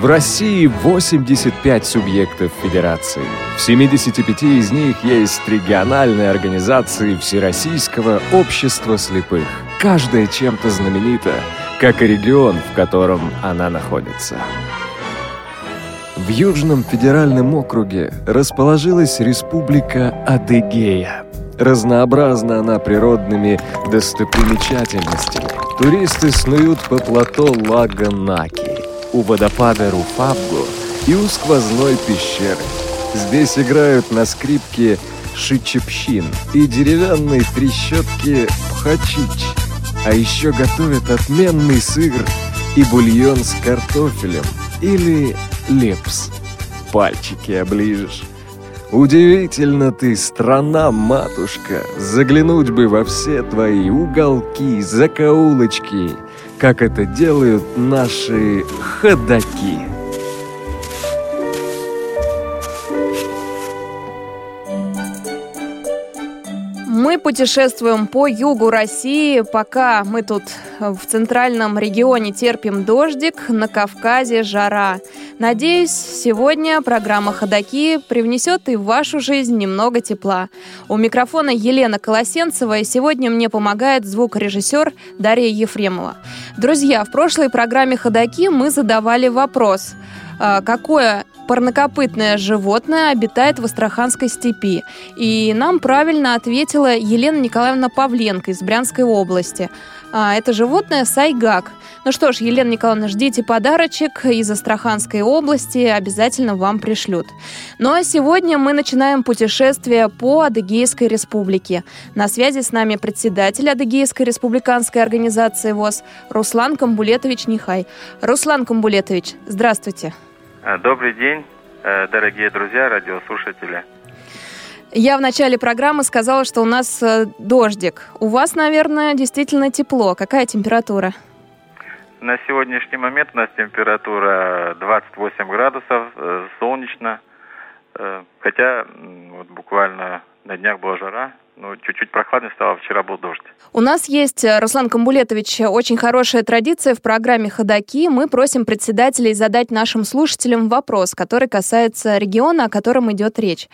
В России 85 субъектов федерации. В 75 из них есть региональные организации Всероссийского общества слепых. Каждая чем-то знаменита, как и регион, в котором она находится. В Южном федеральном округе расположилась республика Адыгея. Разнообразна она природными достопримечательностями. Туристы снуют по плато Лага Наки, у водопада Руфабго и у сквозной пещеры. Здесь играют на скрипке шичепщин и деревянной трещотки пхачич. А еще готовят отменный сыр и бульон с картофелем или лепс. Пальчики оближешь. Удивительно ты, страна-матушка, заглянуть бы во все твои уголки, закоулочки, как это делают наши ходаки. Мы путешествуем по югу России, пока мы тут в центральном регионе терпим дождик, на Кавказе жара. Надеюсь, сегодня программа «Ходоки» привнесет и в вашу жизнь немного тепла. У микрофона Елена Колосенцева, и сегодня мне помогает звукорежиссер Дарья Ефремова. Друзья, в прошлой программе «Ходоки» мы задавали вопрос – а, какое парнокопытное животное обитает в Астраханской степи. И нам правильно ответила Елена Николаевна Павленко из Брянской области. А, это животное сайгак. Ну что ж, Елена Николаевна, ждите подарочек из Астраханской области, обязательно вам пришлют. Ну а сегодня мы начинаем путешествие по Адыгейской республике. На связи с нами председатель Адыгейской республиканской организации ВОЗ Руслан Камбулетович Нихай. Руслан Камбулетович, здравствуйте. Э, добрый день, э, дорогие друзья, радиослушатели. Я в начале программы сказала, что у нас э, дождик. У вас, наверное, действительно тепло. Какая температура? На сегодняшний момент у нас температура 28 градусов, солнечно. Хотя вот буквально на днях была жара, ну, чуть-чуть прохладнее стало, вчера был дождь. У нас есть, э, Руслан Камбулетович, очень хорошая традиция в программе «Ходоки». Мы просим председателей задать нашим слушателям вопрос, который касается региона, о котором идет речь.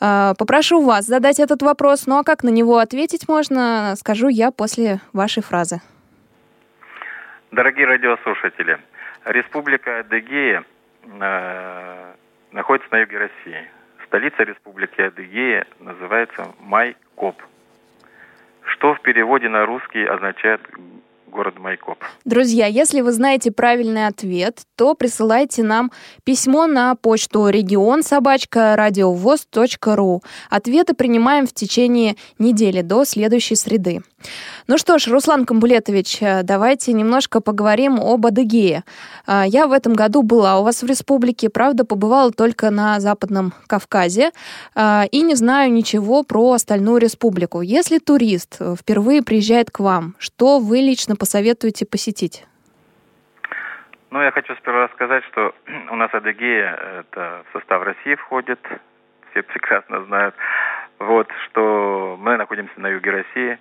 Э, попрошу вас задать этот вопрос, ну а как на него ответить можно, скажу я после вашей фразы. Дорогие радиослушатели, Республика Адыгея э, находится на юге России. Столица Республики Адыгея называется Майкоп, что в переводе на русский означает город Майкоп. Друзья, если вы знаете правильный ответ, то присылайте нам письмо на почту регион собачка радиовоз.ру. Ответы принимаем в течение недели до следующей среды. Ну что ж, Руслан Камбулетович, э, давайте немножко поговорим об Адыгее. Э, я в этом году была у вас в республике, правда, побывала только на Западном Кавказе э, и не знаю ничего про остальную республику. Если турист впервые приезжает к вам, что вы лично посоветуете посетить? Ну, я хочу сперва сказать, что у нас Адыгея это в состав России входит, все прекрасно знают, вот, что мы находимся на юге России,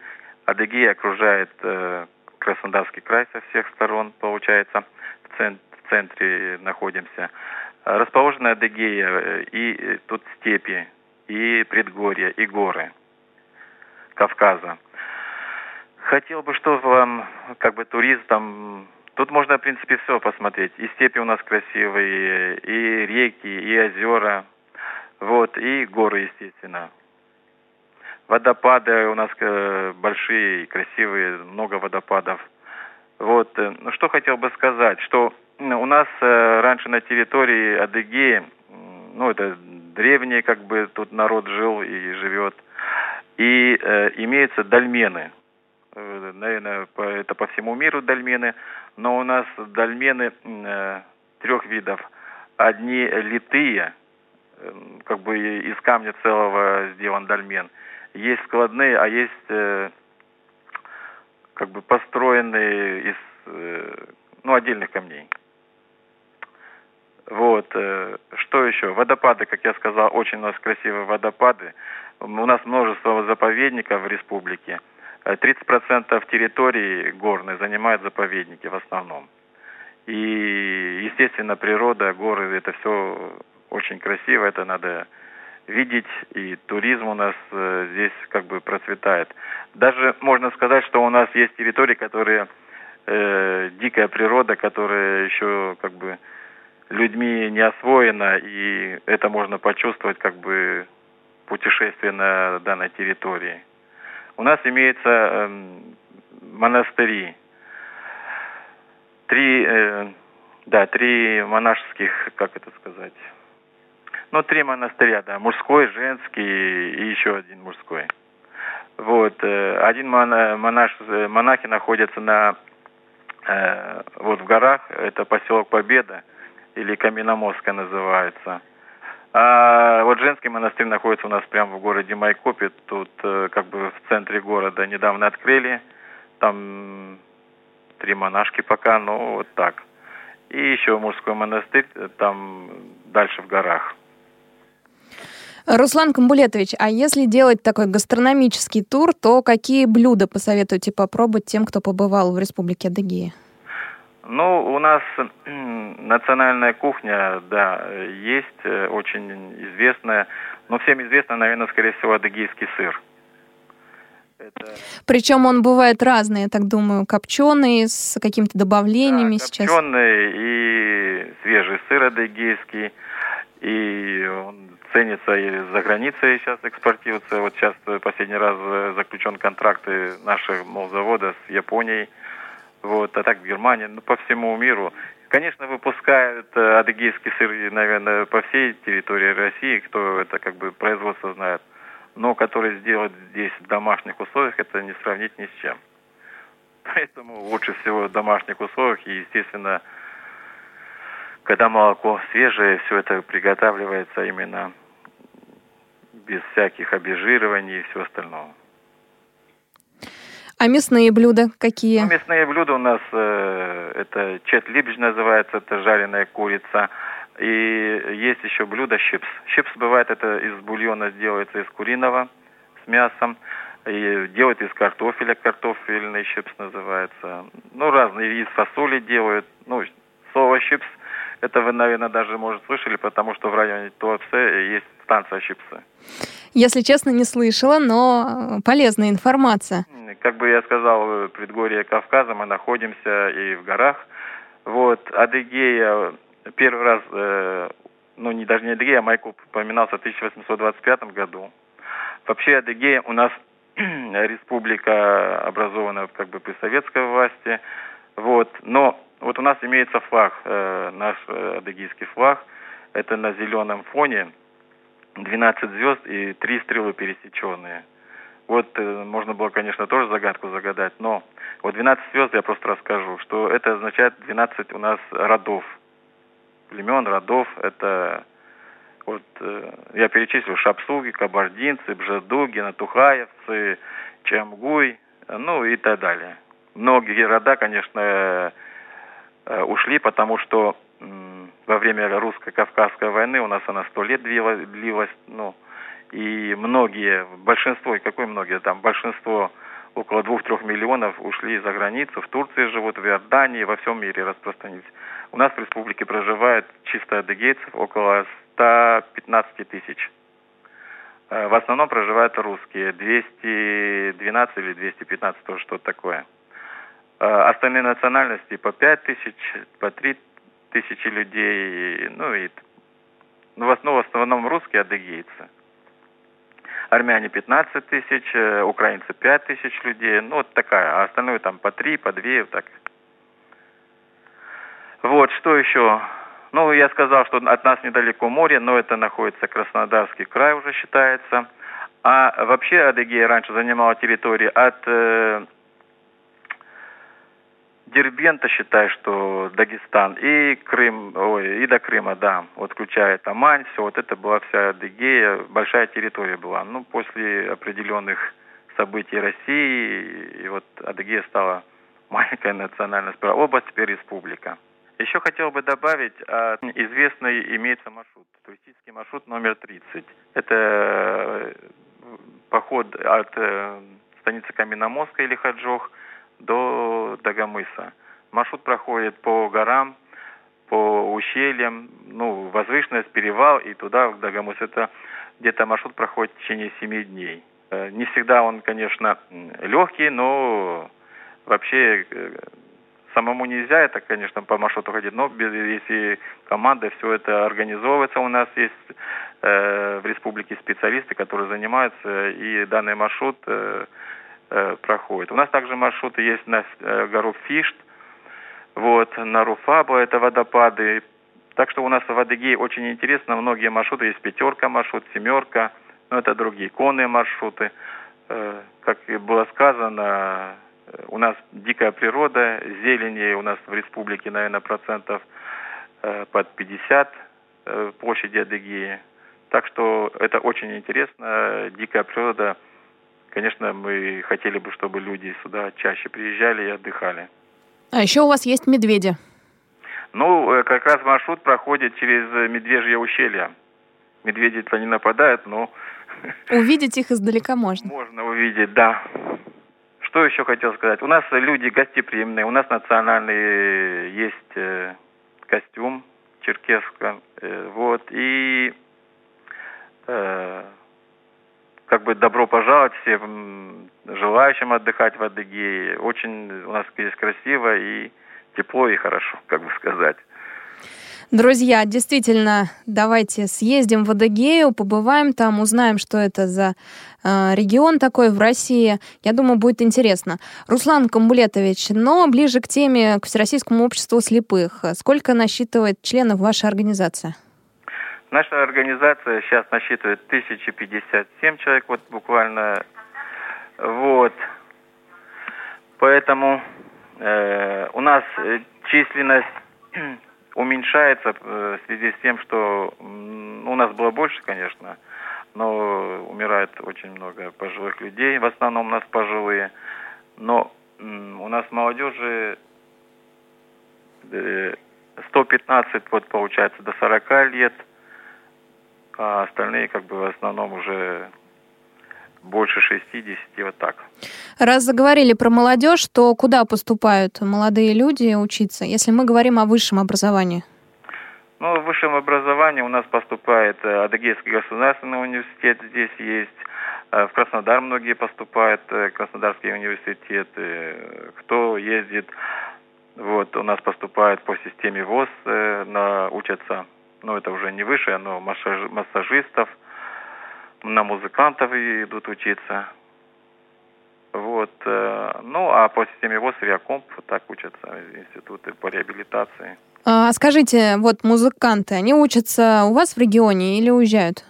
Адыгея окружает э, Краснодарский край со всех сторон, получается, в, цент, в центре находимся. Расположена Адыгея, э, и э, тут степи, и предгорья, и горы Кавказа. Хотел бы, что вам, как бы туристам, тут можно, в принципе, все посмотреть. И степи у нас красивые, и реки, и озера, вот, и горы, естественно. Водопады у нас э, большие, красивые, много водопадов. Вот, э, ну что хотел бы сказать, что у нас э, раньше на территории Адыгеи, ну это древний как бы тут народ жил и живет, и э, имеются дольмены. Наверное, по, это по всему миру дольмены, но у нас дольмены э, трех видов. Одни литые, э, как бы из камня целого сделан дольмен – есть складные, а есть э, как бы построенные из э, ну, отдельных камней. Вот. Э, что еще? Водопады, как я сказал, очень у нас красивые водопады. У нас множество заповедников в республике. 30% э, территории горной занимают заповедники в основном. И, естественно, природа, горы, это все очень красиво, это надо видеть, и туризм у нас э, здесь как бы процветает. Даже можно сказать, что у нас есть территории, которые э, дикая природа, которая еще как бы людьми не освоена, и это можно почувствовать как бы путешествие на данной территории. У нас имеется э, монастыри. Три, э, да, три монашеских, как это сказать, ну, три монастыря, да, мужской, женский и еще один мужской. Вот, э, один монаш, э, монахи находятся на, э, вот в горах, это поселок Победа, или Каменомостка называется. А вот женский монастырь находится у нас прямо в городе Майкопе, тут как бы в центре города недавно открыли, там три монашки пока, ну вот так. И еще мужской монастырь там дальше в горах. Руслан Камбулетович, а если делать такой гастрономический тур, то какие блюда посоветуете попробовать тем, кто побывал в Республике Адыгея? Ну, у нас национальная кухня, да, есть, э, очень известная, но всем известно, наверное, скорее всего, адыгейский сыр. Это... Причем он бывает разный, я так думаю, копченый, с какими-то добавлениями да, сейчас. копченый и свежий сыр адыгейский, и он ценится и за границей сейчас экспортируется. Вот сейчас последний раз заключен контракты наших молзавода с Японией, вот, а так в Германии, ну, по всему миру. Конечно, выпускают э, адыгейский сыр, наверное, по всей территории России, кто это как бы производство знает. Но который сделать здесь в домашних условиях, это не сравнить ни с чем. Поэтому лучше всего в домашних условиях и, естественно, когда молоко свежее, все это приготавливается именно без всяких обезжириваний и всего остального. А мясные блюда какие? Ну, мясные блюда у нас э, это четлибж называется, это жареная курица. И есть еще блюдо щипс. Щипс бывает это из бульона делается из куриного с мясом. И делают из картофеля, картофельный щипс называется. Ну, разные, из фасоли делают. Ну, соус щипс – это вы, наверное, даже, может, слышали, потому что в районе Туапсе есть станция Чипсы. Если честно, не слышала, но полезная информация. Как бы я сказал, в предгорье Кавказа мы находимся и в горах. Вот, Адыгея первый раз, э, ну, не даже не Адыгея, а Майкоп упоминался в 1825 году. Вообще Адыгея у нас республика образована как бы при советской власти. Вот, но вот у нас имеется флаг, э, наш э, адыгейский флаг. Это на зеленом фоне 12 звезд и три стрелы пересеченные. Вот э, можно было, конечно, тоже загадку загадать, но вот 12 звезд я просто расскажу, что это означает 12 у нас родов. Племен, родов, это вот э, я перечислил Шапсуги, Кабардинцы, Бжедуги, Натухаевцы, Чамгуй, ну и так далее. Многие рода, конечно, ушли, потому что во время русско-кавказской войны у нас она сто лет длилась, длилась, ну, и многие, большинство, и какое многие, там большинство, около двух-трех миллионов ушли за границу, в Турции живут, в Иордании, во всем мире распространились. У нас в республике проживает чисто адыгейцев около 115 тысяч. Э, в основном проживают русские, 212 или 215, тоже что-то такое. А остальные национальности по пять тысяч, по три тысячи людей, ну и ну, в основном, в основном русские адыгейцы. Армяне 15 тысяч, э, украинцы 5 тысяч людей, ну вот такая, а остальное там по 3, по 2, вот так. Вот, что еще? Ну, я сказал, что от нас недалеко море, но это находится Краснодарский край уже считается. А вообще Адыгея раньше занимала территории от э, Дербента, считай, что Дагестан, и Крым, ой, и до Крыма, да, вот включая Тамань, все, вот это была вся Адыгея, большая территория была. Ну, после определенных событий России, и вот Адыгея стала маленькая национальная область, теперь республика. Еще хотел бы добавить, а, известный имеется маршрут, туристический маршрут номер 30. Это э, поход от э, станицы Каменномостка или Хаджох до Дагомыса. маршрут проходит по горам, по ущельям, ну, возвышенность, перевал и туда, в Дагомыс. Это где-то маршрут проходит в течение семи дней. Э, не всегда он, конечно, легкий, но вообще э, самому нельзя это, конечно, по маршруту ходить, но если команда все это организовывается, у нас есть э, в республике специалисты, которые занимаются, и данный маршрут э, э, проходит. У нас также маршруты есть на э, гору Фишт, вот, на Руфабо, это водопады. Так что у нас в Адыгее очень интересно, многие маршруты, есть пятерка маршрут, семерка, но это другие конные маршруты. Э, как было сказано, э, у нас дикая природа, зелени у нас в республике, наверное, процентов э, под 50 площади Адыгеи. Так что это очень интересно, дикая природа. Конечно, мы хотели бы, чтобы люди сюда чаще приезжали и отдыхали. А еще у вас есть медведи. Ну, как раз маршрут проходит через Медвежье ущелье. Медведи-то не нападают, но Увидеть их издалека можно. Можно увидеть, да. Что еще хотел сказать? У нас люди гостеприимные, у нас национальный есть э, костюм черкесском, э, вот, и э, как бы добро пожаловать всем желающим отдыхать в Адыгее. Очень у нас здесь красиво и тепло и хорошо, как бы сказать. Друзья, действительно, давайте съездим в Адыгею, побываем там, узнаем, что это за э, регион такой в России. Я думаю, будет интересно. Руслан Камбулетович, но ближе к теме, к Всероссийскому обществу слепых. Сколько насчитывает членов ваша организация? Наша организация сейчас насчитывает 1057 человек, вот буквально. Вот. Поэтому э, у нас численность уменьшается э, в связи с тем, что у нас было больше, конечно, но умирает очень много пожилых людей, в основном у нас пожилые. Но у нас молодежи 115, э, вот получается, до 40 лет, а остальные как бы в основном уже больше 60, вот так. Раз заговорили про молодежь, то куда поступают молодые люди учиться, если мы говорим о высшем образовании? Ну, в высшем образовании у нас поступает э, Адыгейский государственный университет, здесь есть. Э, в Краснодар многие поступают, э, Краснодарский университет. Кто ездит, вот, у нас поступает по системе ВОЗ, на, учатся, ну, это уже не выше, но массажистов – на музыкантов идут учиться. Вот. Э, ну, а по системе ВОЗ Авиакомп так учатся институты по реабилитации. А, скажите, вот музыканты, они учатся у вас в регионе или уезжают?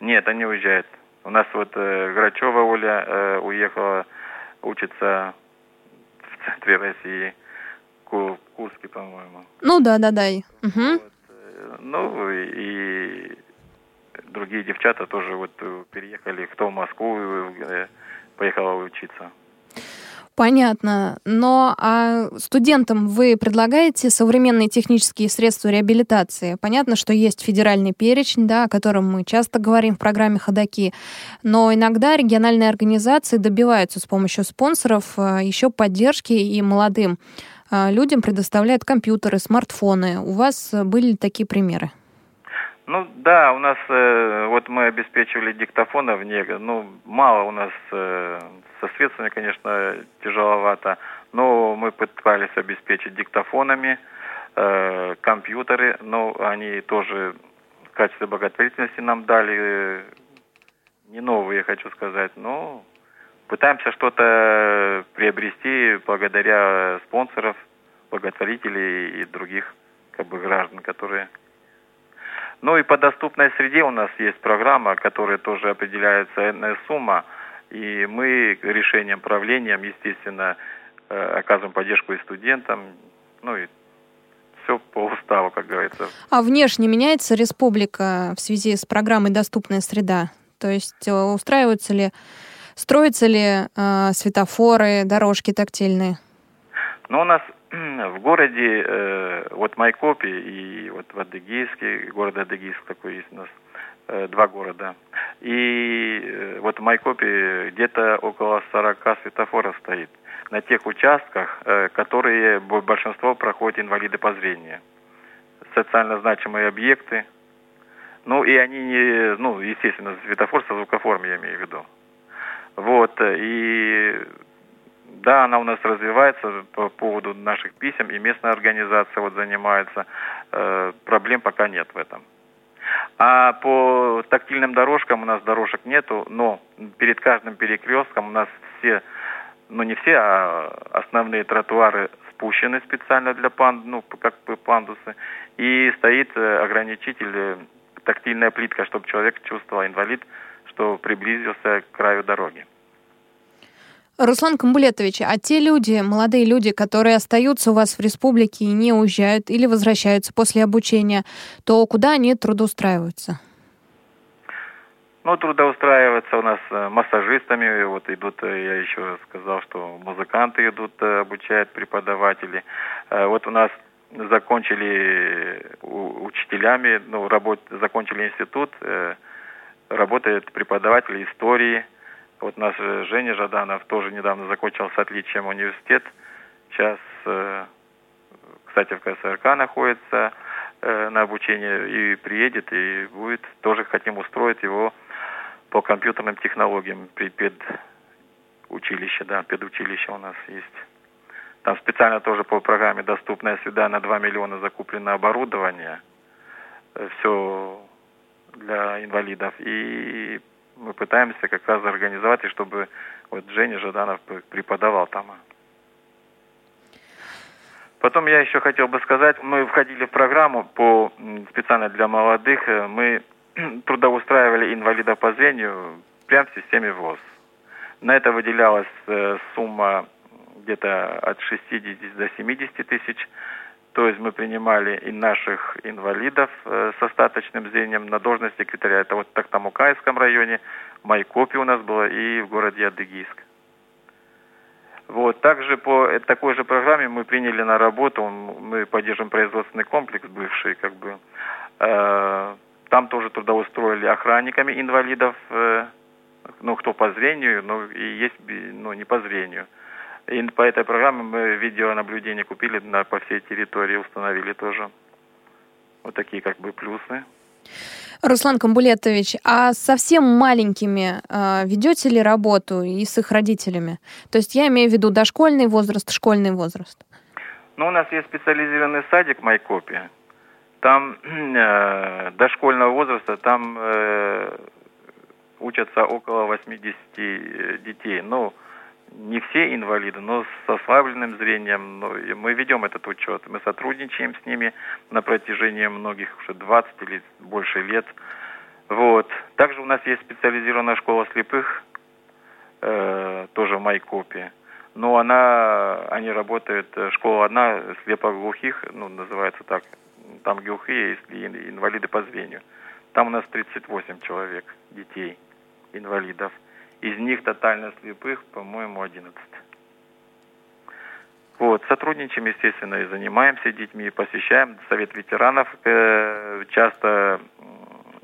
Нет, они уезжают. У нас вот э, Грачева Оля э, уехала учиться в центре России, Ку Курске, по-моему. Ну да, да, да. Угу. Вот, ну и другие девчата тоже вот э, переехали, кто в Москву э, поехала учиться. Понятно. Но а студентам вы предлагаете современные технические средства реабилитации? Понятно, что есть федеральный перечень, да, о котором мы часто говорим в программе «Ходоки», но иногда региональные организации добиваются с помощью спонсоров э, еще поддержки и молодым людям предоставляют компьютеры, смартфоны. У вас были такие примеры? Ну да, у нас э, вот мы обеспечивали диктофонов, не, ну мало у нас э, со средствами, конечно, тяжеловато, но мы пытались обеспечить диктофонами, э, компьютеры, но они тоже в качестве благотворительности нам дали, э, не новые, хочу сказать, но пытаемся что-то приобрести благодаря спонсоров, благотворителей и других как бы граждан, которые ну и по доступной среде у нас есть программа, которая тоже определяется энная сумма, и мы решением правлением, естественно, э, оказываем поддержку и студентам, ну и все по уставу, как говорится. А внешне меняется республика в связи с программой «Доступная среда»? То есть э, устраиваются ли, строятся ли э, светофоры, дорожки тактильные? Ну, у нас в городе, э, вот Майкопе и вот в Адыгейске, город Адыгейск такой есть у нас, э, два города. И э, вот в Майкопе где-то около 40 светофоров стоит. на тех участках, э, которые большинство проходят инвалиды по зрению. Социально значимые объекты. Ну и они не, ну, естественно, светофор со звукоформой я имею в виду. Вот, и да, она у нас развивается по поводу наших писем, и местная организация вот занимается. Э, проблем пока нет в этом. А по тактильным дорожкам у нас дорожек нету, но перед каждым перекрестком у нас все, ну не все, а основные тротуары спущены специально для панд, ну как бы пандусы, и стоит э, ограничитель, э, тактильная плитка, чтобы человек чувствовал, инвалид, что приблизился к краю дороги. Руслан Камбулетович, а те люди, молодые люди, которые остаются у вас в республике и не уезжают или возвращаются после обучения, то куда они трудоустраиваются? Ну, трудоустраиваться у нас э, массажистами, вот идут, э, я еще сказал, что музыканты идут, э, обучают преподаватели. Вот у нас закончили учителями, ну, работ, закончили институт, работает преподаватель истории, вот наш Женя Жаданов тоже недавно закончил с отличием университет. Сейчас, э, кстати, в КСРК находится э, на обучении и приедет, и будет, тоже хотим устроить его по компьютерным технологиям при педучилище, да, педучилище у нас есть. Там специально тоже по программе «Доступная среда» на 2 миллиона закуплено оборудование. Э, Все для инвалидов. И мы пытаемся как раз организовать, и чтобы вот Женя Жаданов преподавал там. Потом я еще хотел бы сказать, мы входили в программу по специально для молодых, э, мы трудоустраивали инвалидов по зрению прямо в системе ВОЗ. На это выделялась э, сумма где-то от 60 до 70 тысяч то есть мы принимали и наших инвалидов э, с остаточным зрением на должность секретаря. Это вот в Тахтамукайском районе, в Майкопе у нас было и в городе Адыгейск. Вот. Также по такой же программе мы приняли на работу, мы поддерживаем производственный комплекс бывший, как бы. Э, там тоже трудоустроили охранниками инвалидов, э, ну, кто по зрению, ну, и есть, ну, не по зрению. И по этой программе мы видеонаблюдение купили на, по всей территории, установили тоже. Вот такие как бы плюсы. Руслан Камбулетович, а совсем маленькими э, ведете ли работу и с их родителями? То есть я имею в виду дошкольный возраст, школьный возраст. Ну, у нас есть специализированный садик в Майкопе. Там э, дошкольного возраста, там э, учатся около 80 э, детей. Ну, не все инвалиды, но с ослабленным зрением. Но мы ведем этот учет. Мы сотрудничаем с ними на протяжении многих, уже 20 или больше лет. Вот. Также у нас есть специализированная школа слепых, э, тоже в Майкопе. Но она, они работают, э, школа одна, слепоглухих, ну, называется так, там глухие, если инвалиды по зрению. Там у нас 38 человек, детей, инвалидов. Из них тотально слепых, по-моему, 11. Вот, сотрудничаем, естественно, и занимаемся детьми, посещаем Совет ветеранов, э, часто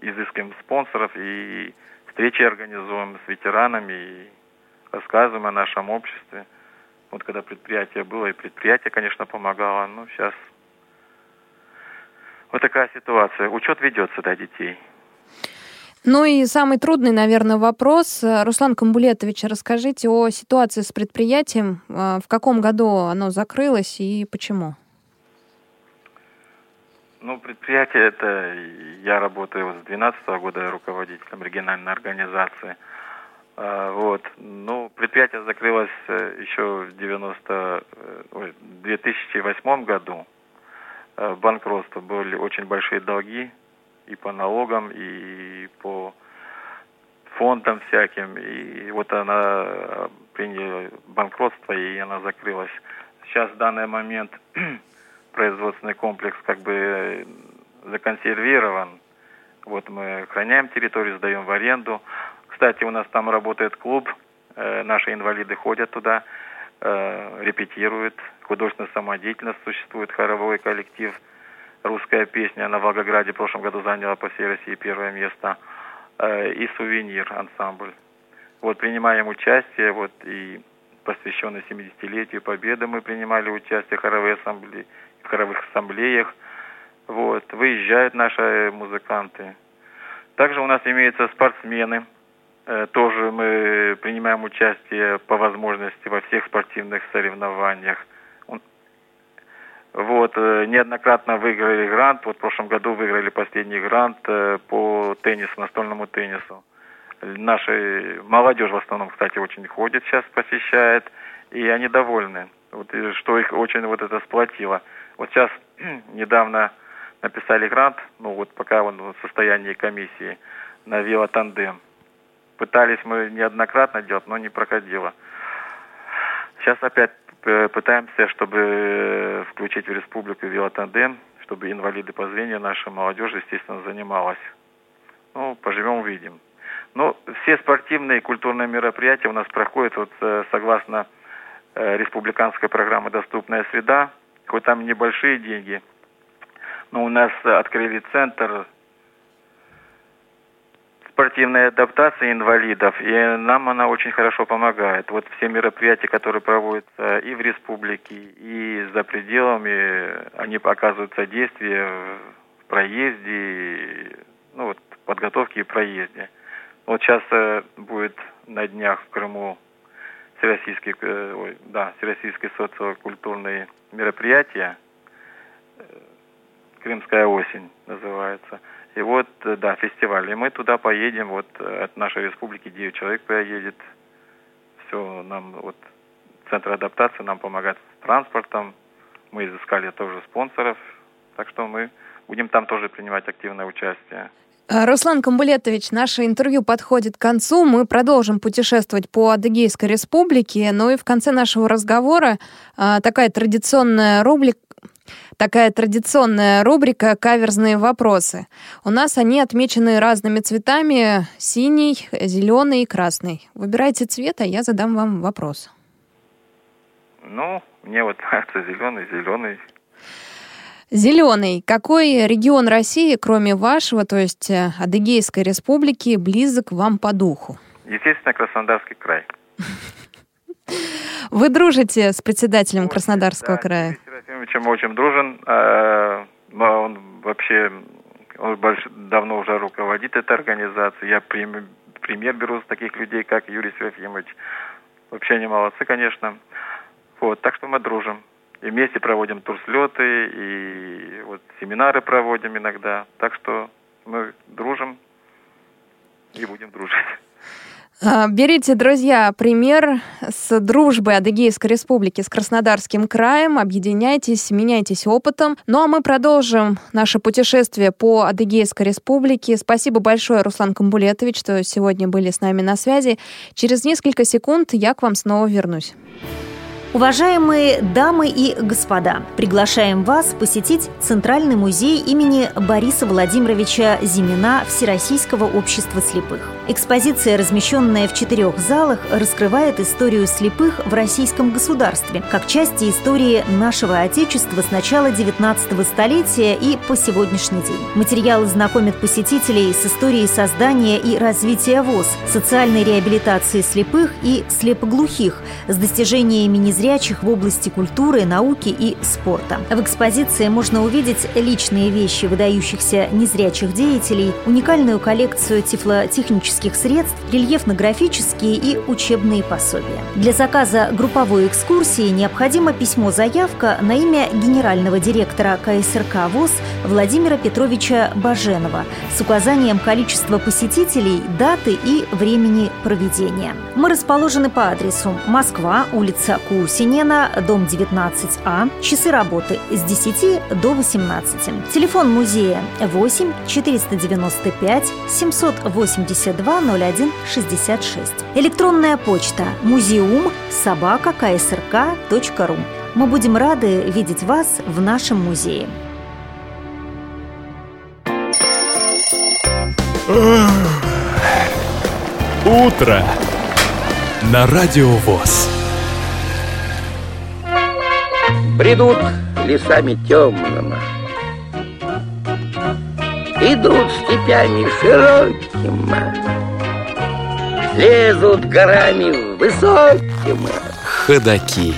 изыскиваем спонсоров и встречи организуем с ветеранами и рассказываем о нашем обществе. Вот когда предприятие было, и предприятие, конечно, помогало, но сейчас вот такая ситуация. Учет ведется, да, детей. Ну и самый трудный, наверное, вопрос. Руслан Камбулетович, расскажите о ситуации с предприятием. А, в каком году оно закрылось и почему? Ну, предприятие это, я работаю с 2012 года руководителем региональной организации. А, вот. Ну, предприятие закрылось э, еще в 90, э, ой, 2008 году. Э, банкротство были очень большие долги и по налогам, и по фондам всяким. И вот она приняла банкротство, и она закрылась. Сейчас в данный момент производственный комплекс как бы законсервирован. Вот мы охраняем территорию, сдаем в аренду. Кстати, у нас там работает клуб, э, наши инвалиды ходят туда, э, репетируют, художественная самодеятельность существует, хоровой коллектив – русская песня на Волгограде в прошлом году заняла по всей России первое место. Э, и сувенир ансамбль. Вот принимаем участие, вот и посвященный 70-летию Победы, мы принимали участие в хоровых, ассамбле... в хоровых ассамблеях. Вот, выезжают наши музыканты. Также у нас имеются спортсмены. Э, тоже мы принимаем участие по возможности во всех спортивных соревнованиях. Вот, э, неоднократно выиграли грант. Вот в прошлом году выиграли последний грант э, по теннису, настольному теннису. Наша молодежь в основном, кстати, очень ходит сейчас, посещает, и они довольны. Вот, что их очень вот это сплотило. Вот сейчас недавно написали грант, ну вот пока он в состоянии комиссии, на велотандем. Пытались мы неоднократно делать, но не проходило. Сейчас опять пытаемся, чтобы э, включить в республику велотандем, чтобы инвалиды по зрению, наша молодежь, естественно, занималась. Ну, поживем, увидим. Но все спортивные и культурные мероприятия у нас проходят вот э, согласно республиканской программы «Доступная среда». Хоть там небольшие деньги – ну, у нас открыли центр спортивной адаптации инвалидов, и нам она очень хорошо помогает. Вот все мероприятия, которые проводятся и в республике, и за пределами, они показывают содействие в проезде, ну вот, подготовке и проезде. Вот сейчас э, будет на днях в Крыму всероссийские, э, ой, да, всероссийские социокультурные мероприятия, Крымская осень называется. И вот, э, да, фестиваль. И мы туда поедем, вот э, от нашей республики 9 человек поедет. Все, нам вот Центр адаптации нам помогает с транспортом. Мы изыскали тоже спонсоров. Так что мы будем там тоже принимать активное участие. А, Руслан Камбулетович, наше интервью подходит к концу. Мы продолжим путешествовать по Адыгейской республике. Ну и в конце нашего разговора а, такая традиционная рубрика, такая традиционная рубрика «Каверзные вопросы». У нас они отмечены разными цветами – синий, зеленый и красный. Выбирайте цвет, а я задам вам вопрос. Ну, мне вот нравится зеленый, зеленый. Зеленый. Какой регион России, кроме вашего, то есть э, Адыгейской республики, близок вам по духу? Естественно, Краснодарский край. Вы дружите с председателем Краснодарского да, края? Серафимовичем очень дружен. А, он вообще он больш, давно уже руководит этой организацией. Я пример, пример беру с таких людей, как Юрий Серафимович. Вообще они молодцы, конечно. Вот, так что мы дружим. И вместе проводим турслеты, и вот семинары проводим иногда. Так что мы дружим и будем дружить. А, берите, друзья, пример с дружбы Адыгейской республики с Краснодарским краем. Объединяйтесь, меняйтесь опытом. Ну а мы продолжим наше путешествие по Адыгейской республике. Спасибо большое, Руслан Камбулетович, что сегодня были с нами на связи. Через несколько секунд я к вам снова вернусь. Уважаемые дамы и господа, приглашаем вас посетить Центральный музей имени Бориса Владимировича Зимина Всероссийского общества слепых. Экспозиция, размещенная в четырех залах, раскрывает историю слепых в российском государстве, как части истории нашего Отечества с начала 19 столетия и по сегодняшний день. Материалы знакомят посетителей с историей создания и развития ВОЗ, социальной реабилитации слепых и слепоглухих, с достижениями незрячих в области культуры, науки и спорта. В экспозиции можно увидеть личные вещи выдающихся незрячих деятелей, уникальную коллекцию тифлотехнических технических средств, рельефно-графические и учебные пособия. Для заказа групповой экскурсии необходимо письмо-заявка на имя генерального директора КСРК ВОЗ Владимира Петровича Баженова с указанием количества посетителей, даты и времени проведения. Мы расположены по адресу Москва, улица Кусинена, дом 19А, часы работы с 10 до 18. Телефон музея 8 495 782 0166. Электронная почта музеум собака ксрк.ру. Мы будем рады видеть вас в нашем музее. Утро на радио ВОЗ. Бредут лесами темными, Идут степями широкими, Лезут горами высокими, ходаки.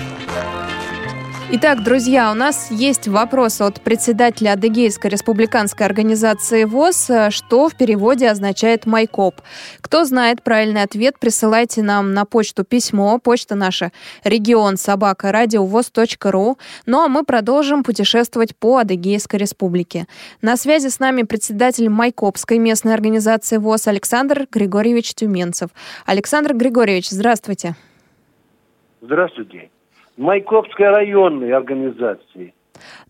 Итак, друзья, у нас есть вопрос от председателя Адыгейской республиканской организации ВОЗ, что в переводе означает «майкоп». Кто знает правильный ответ, присылайте нам на почту письмо. Почта наша регион собака радиовоз.ру. Ну а мы продолжим путешествовать по Адыгейской республике. На связи с нами председатель Майкопской местной организации ВОЗ Александр Григорьевич Тюменцев. Александр Григорьевич, здравствуйте. Здравствуйте. Майкопской районной организации.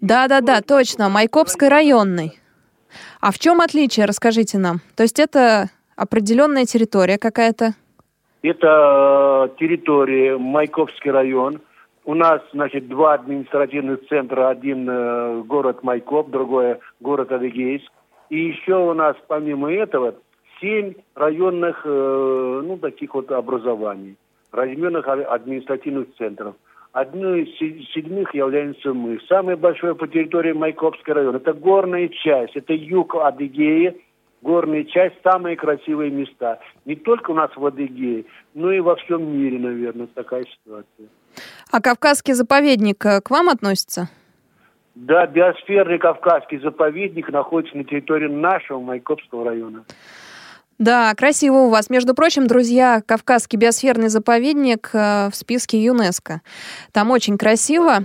Да-да-да, точно, Майкопской районной. А в чем отличие, расскажите нам? То есть это определенная территория какая-то? Это э, территория Майкопский район. У нас, значит, два административных центра. Один э, город Майкоп, другой город Адыгейск. И еще у нас, помимо этого, семь районных, э, ну, таких вот образований, районных административных центров – Одной из седьмых являемся мы. Самое большое по территории Майкопский район. Это горная часть, это юг Адыгеи, горная часть, самые красивые места. Не только у нас в Адыгее, но и во всем мире, наверное, такая ситуация. А Кавказский заповедник э, к вам относится? Да, биосферный Кавказский заповедник находится на территории нашего Майкопского района. Да, красиво у вас. Между прочим, друзья, Кавказский биосферный заповедник э, в списке ЮНЕСКО. Там очень красиво.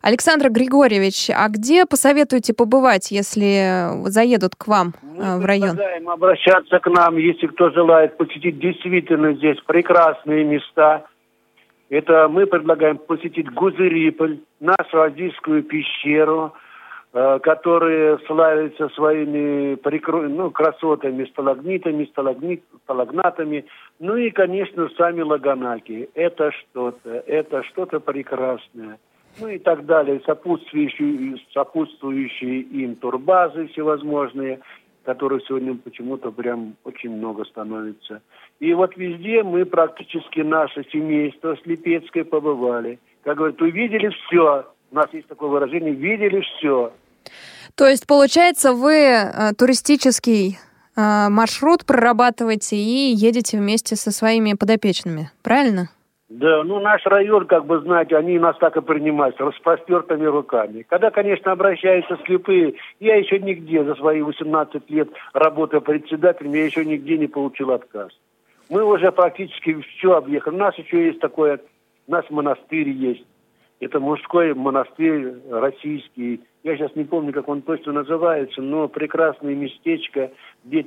Александр Григорьевич, а где посоветуете побывать, если заедут к вам Мы э, в район? Мы обращаться к нам, если кто желает посетить действительно здесь прекрасные места. Это мы предлагаем посетить Гузыриполь, нашу Азийскую пещеру – которые славятся своими прикро... ну, красотами, сталагнитами, сталагнит... сталагнатами. Ну и, конечно, сами лаганаки. Это что-то, это что-то прекрасное. Ну и так далее. Сопутствующие, сопутствующие им турбазы всевозможные, которых сегодня почему-то прям очень много становится. И вот везде мы практически наше семейство Слепецкое побывали. Как говорят, увидели все, у нас есть такое выражение, видели все. То есть, получается, вы э, туристический э, маршрут прорабатываете и едете вместе со своими подопечными, правильно? Да, ну наш район, как бы знаете, они нас так и принимают, с распростертыми руками. Когда, конечно, обращаются слепые, я еще нигде за свои 18 лет работы председателем, я еще нигде не получил отказ. Мы уже практически все объехали. У нас еще есть такое, у нас монастырь есть. Это мужской монастырь российский. Я сейчас не помню, как он точно называется, но прекрасное местечко, где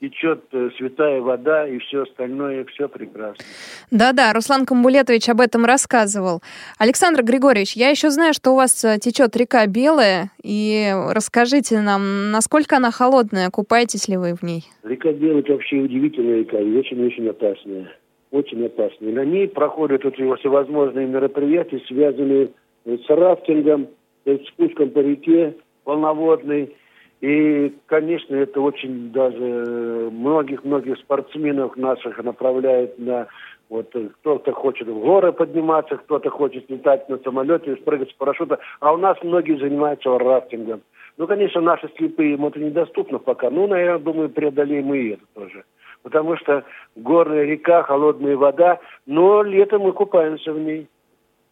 течет э, святая вода и все остальное, все прекрасно. Да-да, Руслан Камбулетович об этом рассказывал. Александр Григорьевич, я еще знаю, что у вас э, течет река Белая, и расскажите нам, насколько она холодная, купаетесь ли вы в ней? Река Белая – это вообще удивительная река и очень-очень опасная очень опасной. На ней проходят вот всевозможные мероприятия, связанные с рафтингом, с спуском по реке полноводной. И, конечно, это очень даже многих-многих спортсменов наших направляет на вот кто-то хочет в горы подниматься, кто-то хочет летать на самолете, спрыгать с парашюта, а у нас многие занимаются рафтингом. Ну, конечно, наши слепые, им это недоступно пока. Ну, наверное, думаю, преодолеем и это тоже потому что горная река, холодная вода, но летом мы купаемся в ней.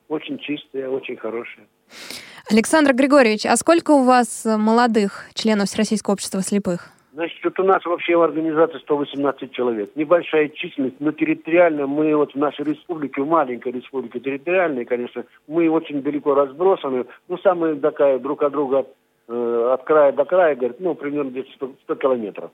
Очень чистая, очень хорошая. Александр Григорьевич, а сколько у вас молодых членов Всероссийского общества слепых? Значит, у нас вообще в организации 118 человек. Небольшая численность, но территориально мы вот в нашей республике, в маленькой республике территориальной, конечно, мы очень далеко разбросаны. Ну, самые такая друг от друга э, от края до края, говорит, ну, примерно где-то 100, 100 километров.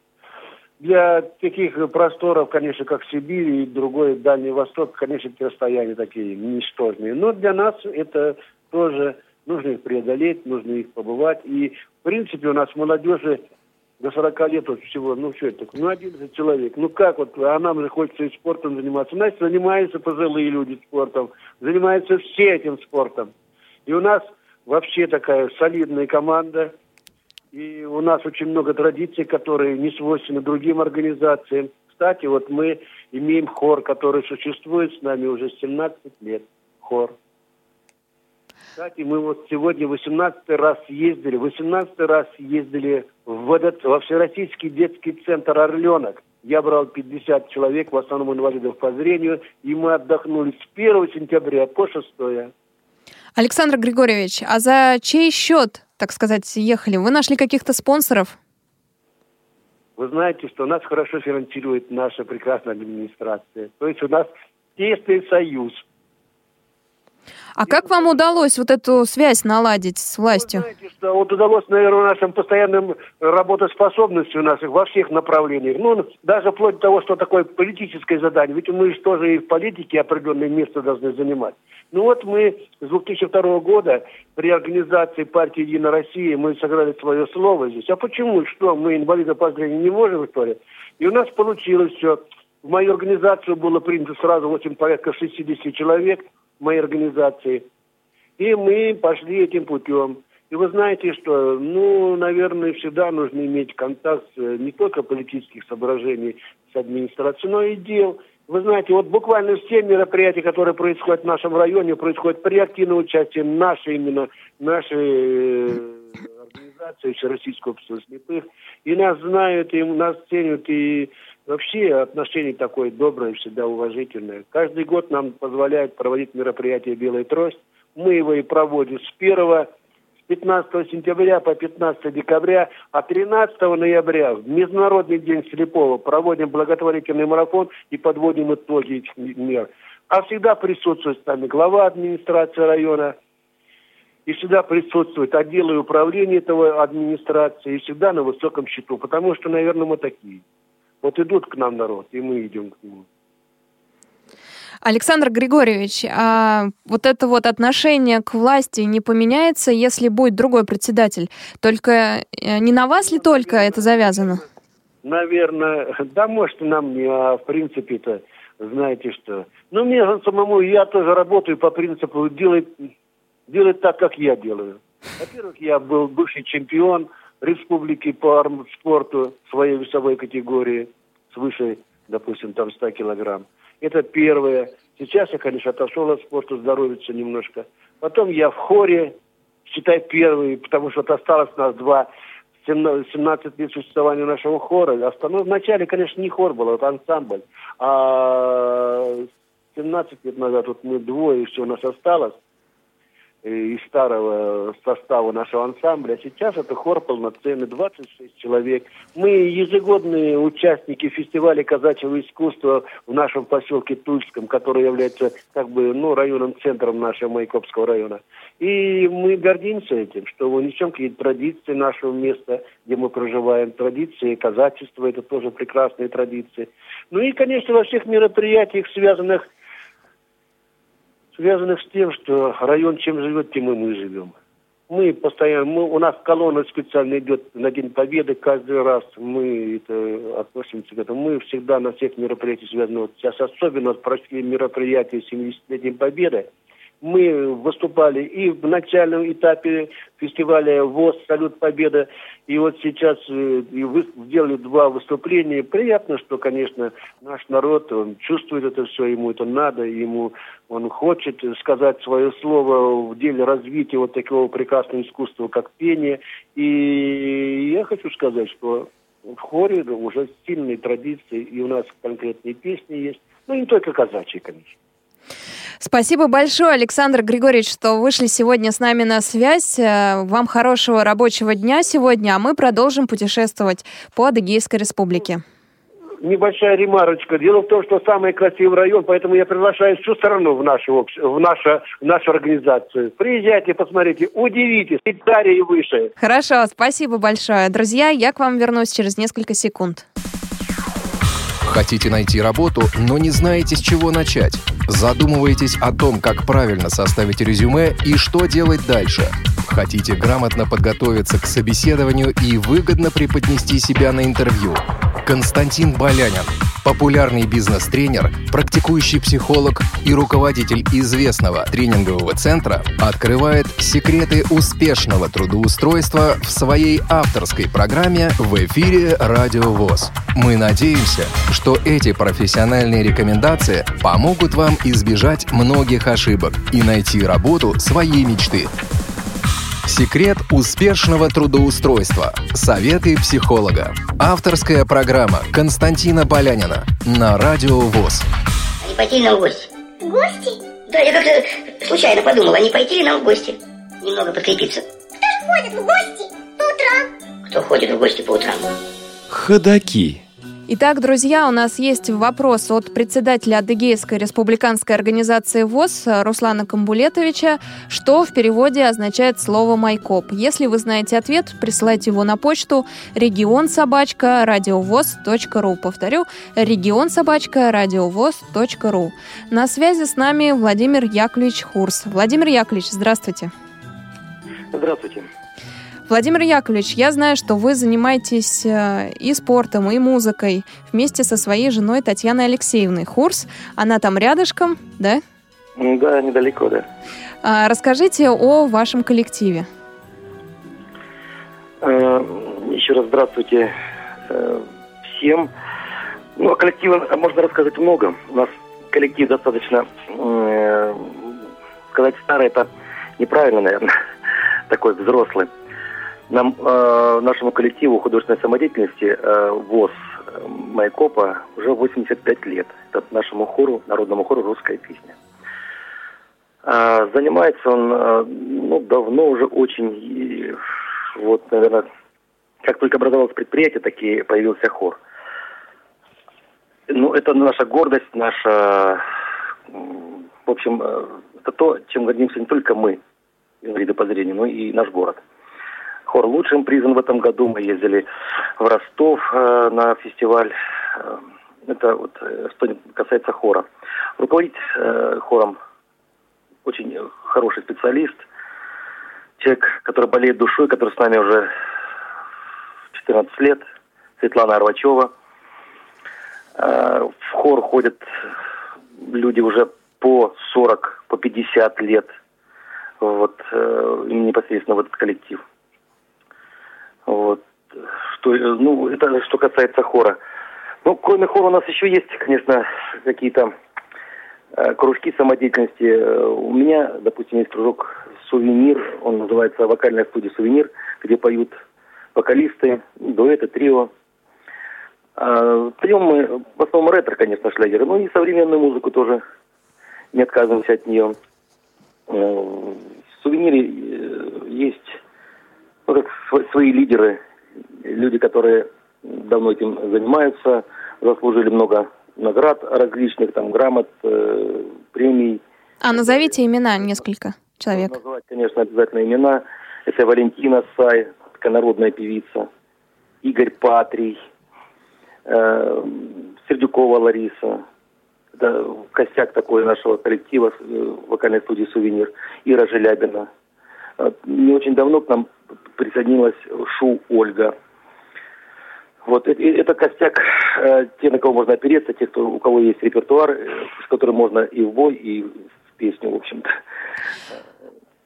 Для таких просторов, конечно, как Сибирь и другой Дальний Восток, конечно, эти расстояния такие ничтожные. Но для нас это тоже нужно их преодолеть, нужно их побывать. И, в принципе, у нас молодежи до 40 лет вот всего, ну что это, ну 11 человек. Ну как вот, а нам же хочется и спортом заниматься. У нас занимаются пожилые люди спортом, занимаются все этим спортом. И у нас вообще такая солидная команда – и у нас очень много традиций, которые не свойственны другим организациям. Кстати, вот мы имеем хор, который существует с нами уже 17 лет. Хор. Кстати, мы вот сегодня 18 раз ездили, 18 раз ездили в этот, во Всероссийский детский центр «Орленок». Я брал 50 человек, в основном инвалидов по зрению, и мы отдохнули с 1 сентября по 6. Александр Григорьевич, а за чей счет, так сказать, ехали? Вы нашли каких-то спонсоров? Вы знаете, что нас хорошо финансирует наша прекрасная администрация. То есть у нас тесный союз – а как вам удалось вот эту связь наладить с властью? Вы знаете, что вот удалось, наверное, нашим постоянным работоспособностью наших во всех направлениях. Ну, даже вплоть до того, что такое политическое задание. Ведь мы же тоже и в политике определенное место должны занимать. Ну вот мы с 2002 года при организации партии «Единая Россия» мы сыграли свое слово здесь. А почему? Что, мы инвалида по зрению не можем история? И у нас получилось все. В мою организацию было принято сразу очень порядка 60 человек – моей организации. И мы пошли этим путем. И вы знаете, что, ну, наверное, всегда нужно иметь контакт не только политических соображений с администрацией, но и дел. Вы знаете, вот буквально все мероприятия, которые происходят в нашем районе, происходят при активном участии нашей именно, нашей э, организации Всероссийского общества слепых. И нас знают, и нас ценят, и Вообще отношение такое доброе, всегда уважительное. Каждый год нам позволяют проводить мероприятие «Белая трость». Мы его и проводим с 1 с 15 сентября по 15 декабря, а 13 ноября, в Международный день слепого, проводим благотворительный марафон и подводим итоги этих мер. А всегда присутствует с нами глава администрации района, и всегда присутствует отделы управления этого администрации, и всегда на высоком счету, потому что, наверное, мы такие. Вот идут к нам народ, и мы идем к нему. Александр Григорьевич, а вот это вот отношение к власти не поменяется, если будет другой председатель? Только э, не на вас ли только это завязано? Наверное, да, может, и на мне, а в принципе-то, знаете что. Ну, мне самому, я тоже работаю по принципу делать, делать так, как я делаю. Во-первых, я был бывший чемпион – республики по спорту своей весовой категории свыше, допустим, там 100 килограмм. Это первое. Сейчас я, конечно, отошел от спорта, здоровиться немножко. Потом я в хоре, считай, первый, потому что осталось нас два 17 лет существования нашего хора. Останов... Вначале, конечно, не хор был, это ансамбль. А 17 лет назад вот мы двое, все у нас осталось. Э, из старого состава нашего ансамбля. Сейчас это хор полноценный, 26 человек. Мы ежегодные участники фестиваля казачьего искусства в нашем поселке Тульском, который является как бы ну, районным центром нашего Майкопского района. И мы гордимся этим, что несем какие-то традиции нашего места, где мы проживаем. Традиции казачества – это тоже прекрасные традиции. Ну и, конечно, во всех мероприятиях, связанных с связанных с тем, что район чем живет, тем и мы живем. Мы постоянно, мы, у нас колонна специально идет на День Победы каждый раз. Мы это, относимся к этому. Мы всегда на всех мероприятиях связаны. Вот сейчас особенно прошли мероприятия 70-летней Победы мы выступали и в начальном этапе фестиваля ВОЗ «Салют Победа», и вот сейчас э, и вы сделали два выступления. Приятно, что, конечно, наш народ, он чувствует это все, ему это надо, ему он хочет сказать свое слово в деле развития вот такого прекрасного искусства, как пение. И я хочу сказать, что в хоре уже сильные традиции, и у нас конкретные песни есть, ну не только казачьи, конечно. Спасибо большое, Александр Григорьевич, что вышли сегодня с нами на связь. Э, вам хорошего рабочего дня сегодня, а мы продолжим путешествовать по Адыгейской республике небольшая ремарочка. Дело в том, что самый красивый район, поэтому я приглашаю всю страну в нашу, в нашу, в нашу организацию. Приезжайте, посмотрите, удивитесь, и далее и выше. Хорошо, спасибо большое. Друзья, я к вам вернусь через несколько секунд. Хотите найти работу, но не знаете, с чего начать? Задумываетесь о том, как правильно составить резюме и что делать дальше? Хотите грамотно подготовиться к собеседованию и выгодно преподнести себя на интервью? Константин Балянин, популярный бизнес-тренер, практикующий психолог и руководитель известного тренингового центра, открывает секреты успешного трудоустройства в своей авторской программе в эфире «Радио ВОЗ». Мы надеемся, что эти профессиональные рекомендации помогут вам избежать многих ошибок и найти работу своей мечты. Секрет успешного трудоустройства. Советы психолога. Авторская программа Константина Полянина на Радио ВОЗ. Не пойти ли нам в гости? В гости? Да, я как-то случайно подумала, а не пойти ли нам в гости? Немного подкрепиться. Кто ж ходит в гости по утрам? Кто ходит в гости по утрам? Ходаки. Итак, друзья, у нас есть вопрос от председателя Адыгейской республиканской организации ВОЗ Руслана Камбулетовича. Что в переводе означает слово «майкоп»? Если вы знаете ответ, присылайте его на почту регион собачка радиовоз.ру. Повторю, регион собачка радиовоз.ру. На связи с нами Владимир Яковлевич Хурс. Владимир Яковлевич, здравствуйте. Здравствуйте. Владимир Яковлевич, я знаю, что вы занимаетесь э, и спортом, и музыкой вместе со своей женой Татьяной Алексеевной. Хурс, она там рядышком, да? Да, недалеко, да. А, расскажите о вашем коллективе. Э, еще раз здравствуйте э, всем. Ну, о коллективе можно рассказать много. У нас коллектив достаточно, сказать старый, это неправильно, наверное, такой взрослый. Нам, э, нашему коллективу художественной самодеятельности э, ВОЗ э, Майкопа уже 85 лет. Это нашему хору, народному хору «Русская песня». А, занимается он э, ну, давно уже очень. И, вот, наверное, как только образовалось предприятие, так и появился хор. Ну, это наша гордость, наша... В общем, э, это то, чем гордимся не только мы, инвалиды по зрению, но и наш город – Хор лучшим признан в этом году. Мы ездили в Ростов э, на фестиваль. Э, это вот э, что касается хора. Руководить э, хором очень хороший специалист. Человек, который болеет душой, который с нами уже 14 лет. Светлана Арвачева. Э, в хор ходят люди уже по 40, по 50 лет. Вот, непосредственно в этот коллектив. Вот. Что, ну, это что касается хора. Ну, кроме хора у нас еще есть, конечно, какие-то э, кружки самодеятельности. Э, у меня, допустим, есть кружок «Сувенир», он называется «Вокальная студия «Сувенир», где поют вокалисты, дуэты, трио. А, мы в основном ретро, конечно, шлягеры, ну и современную музыку тоже не отказываемся от нее. В «Сувенире» э, есть ну, как свои лидеры, люди, которые давно этим занимаются, заслужили много наград различных, там, грамот, э, премий. А назовите имена несколько человек. Можно назвать, конечно, обязательно имена. Это Валентина Сай, такая народная певица, Игорь Патрий, э, Сердюкова Лариса, это костяк такой нашего коллектива э, вокальной студии «Сувенир», Ира Желябина. Э, не очень давно к нам присоединилась Шу Ольга. Вот это, это костяк, э, те, на кого можно опереться, те, кто, у кого есть репертуар, э, с которым можно и в бой, и в песню, в общем-то.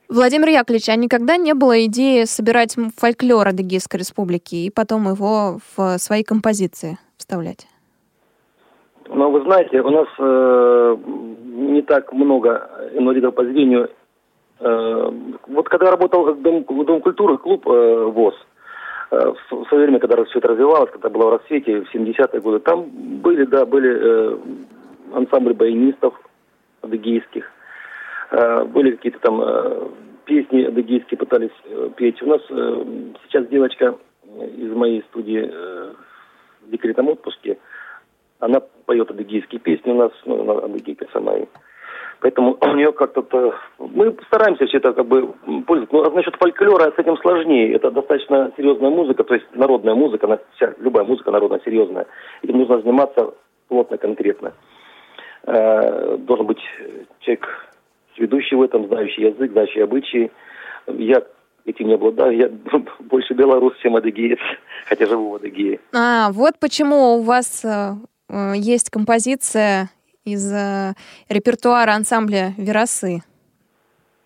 Владимир Яковлевич, а никогда не было идеи собирать фольклор Адыгейской республики и потом его в свои композиции вставлять? Ну, вы знаете, у нас э, не так много инвалидов по зрению вот когда работал Дом, Дом культуры, клуб э, ВОЗ, э, в свое время, когда все это развивалось, когда было в рассвете, в 70-е годы, там были, да, были э, ансамбли баянистов адыгейских, э, были какие-то там э, песни адыгейские пытались э, петь. У нас э, сейчас девочка из моей студии э, в декретном отпуске, она поет адыгейские песни у нас, ну, она адыгейка сама. И, Поэтому у нее как-то... Мы стараемся все это как бы пользоваться. Но насчет фольклора с этим сложнее. Это достаточно серьезная музыка, то есть народная музыка, она вся, любая музыка народная, серьезная. Этим нужно заниматься плотно, конкретно. Э, должен быть человек, ведущий в этом, знающий язык, знающий обычаи. Я этим не обладаю. Я больше белорус, чем адыгеец, хотя живу в Адыгее. А, вот почему у вас э, э есть композиция из э, репертуара ансамбля «Веросы».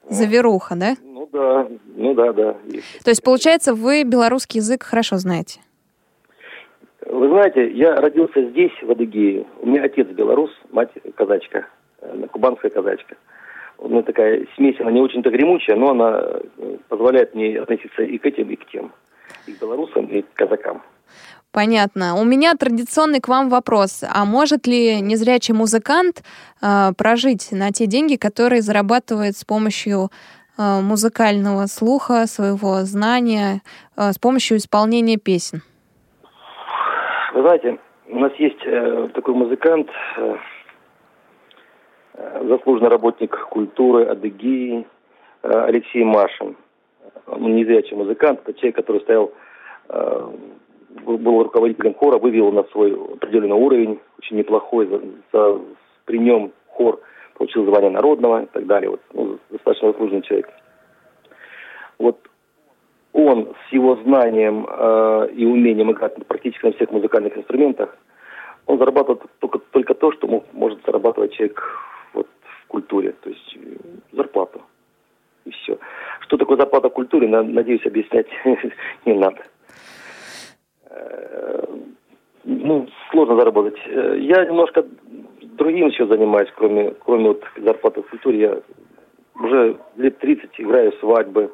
Заверуха, да? Ну да, ну да, да. Есть. То есть, получается, вы белорусский язык хорошо знаете? Вы знаете, я родился здесь, в Адыгее. У меня отец белорус, мать казачка, э, кубанская казачка. ну, такая смесь, она не очень-то гремучая, но она позволяет мне относиться и к этим, и к тем. И к белорусам, и к казакам. Понятно. У меня традиционный к вам вопрос. А может ли незрячий музыкант э, прожить на те деньги, которые зарабатывает с помощью э, музыкального слуха, своего знания, э, с помощью исполнения песен? Вы знаете, у нас есть э, такой музыкант, э, заслуженный работник культуры Адыгеи э, Алексей Машин. Он незрячий музыкант, это человек, который стоял э, был руководителем хора, вывел на свой определенный уровень, очень неплохой. За, за, при нем хор получил звание народного и так далее. Вот, ну, достаточно заслуженный человек. Вот он с его знанием э, и умением играть практически на всех музыкальных инструментах, он зарабатывает только, только то, что мог, может зарабатывать человек вот, в культуре, то есть э, зарплату. И все. Что такое зарплата в культуре, надеюсь, объяснять не надо. Э, ну, сложно заработать. Э, я немножко другим еще занимаюсь, кроме, кроме вот зарплаты в культуре. Я уже лет 30 играю в свадьбы,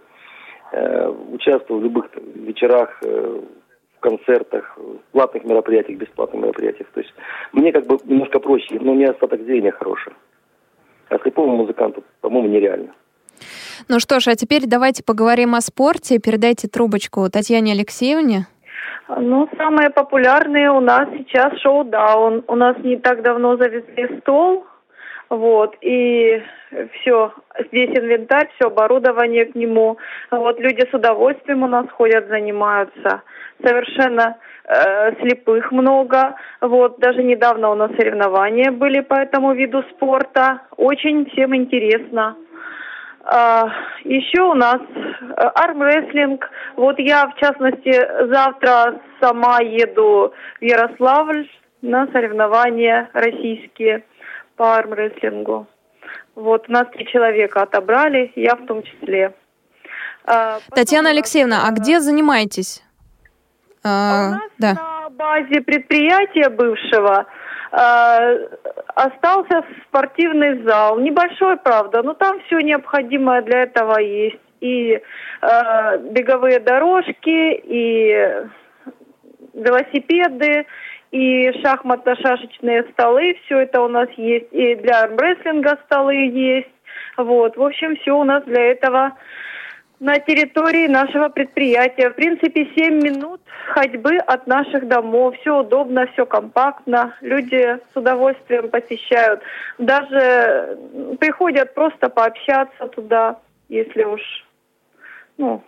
э, участвую в любых вечерах, в концертах, в платных мероприятиях, бесплатных мероприятиях. То есть мне как бы немножко проще, но не остаток зрения хороший. А слепому музыканту, по-моему, нереально. Ну что ж, а теперь давайте поговорим о спорте. Передайте трубочку Татьяне Алексеевне. Ну, самые популярные у нас сейчас шоу-даун. У нас не так давно завезли стол, вот, и все, здесь инвентарь, все оборудование к нему. Вот люди с удовольствием у нас ходят, занимаются. Совершенно э, слепых много. Вот, даже недавно у нас соревнования были по этому виду спорта. Очень всем интересно. А, еще у нас э, армрестлинг. Вот я, в частности, завтра сама еду в Ярославль на соревнования российские по армрестлингу. Вот, у нас три человека отобрали, я в том числе. А, Татьяна Алексеевна, а где занимаетесь? А, у нас да. на базе предприятия бывшего остался спортивный зал, небольшой, правда, но там все необходимое для этого есть. И э, беговые дорожки, и велосипеды, и шахматно-шашечные столы, все это у нас есть, и для армрестлинга столы есть. Вот, в общем, все у нас для этого на территории нашего предприятия. В принципе, 7 минут ходьбы от наших домов. Все удобно, все компактно. Люди с удовольствием посещают. Даже приходят просто пообщаться туда, если уж, ну,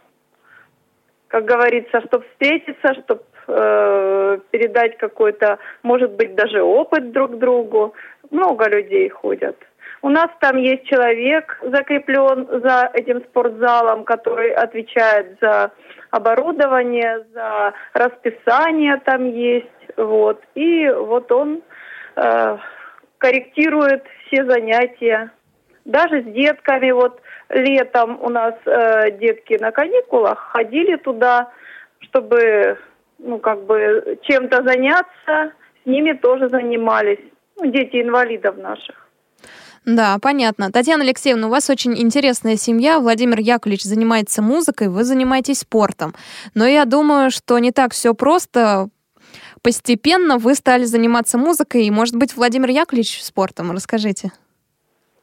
как говорится, чтобы встретиться, чтобы э, передать какой-то, может быть, даже опыт друг другу. Много людей ходят. У нас там есть человек закреплен за этим спортзалом, который отвечает за оборудование, за расписание там есть, вот. И вот он э, корректирует все занятия. Даже с детками, вот летом у нас э, детки на каникулах ходили туда, чтобы, ну, как бы чем-то заняться, с ними тоже занимались, ну, дети инвалидов наших. Да, понятно. Татьяна Алексеевна, у вас очень интересная семья. Владимир Яковлевич занимается музыкой, вы занимаетесь спортом. Но я думаю, что не так все просто. Постепенно вы стали заниматься музыкой, и, может быть, Владимир Яковлевич спортом. Расскажите.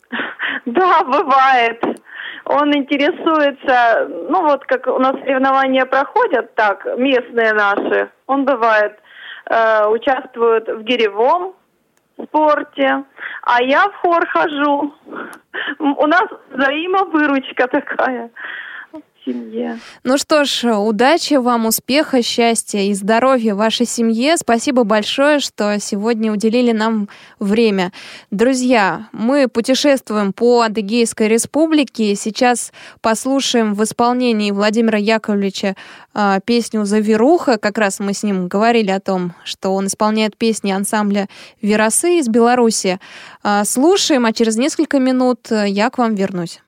Да, бывает. Он интересуется, ну вот как у нас соревнования проходят, так, местные наши, он бывает, э, участвует в гиревом, спорте, а я в хор хожу. У нас взаимовыручка такая семье. Ну что ж, удачи вам, успеха, счастья и здоровья вашей семье. Спасибо большое, что сегодня уделили нам время. Друзья, мы путешествуем по Адыгейской республике. Сейчас послушаем в исполнении Владимира Яковлевича э, песню «Заверуха». Как раз мы с ним говорили о том, что он исполняет песни ансамбля «Веросы» из Беларуси. Э, слушаем, а через несколько минут я к вам вернусь.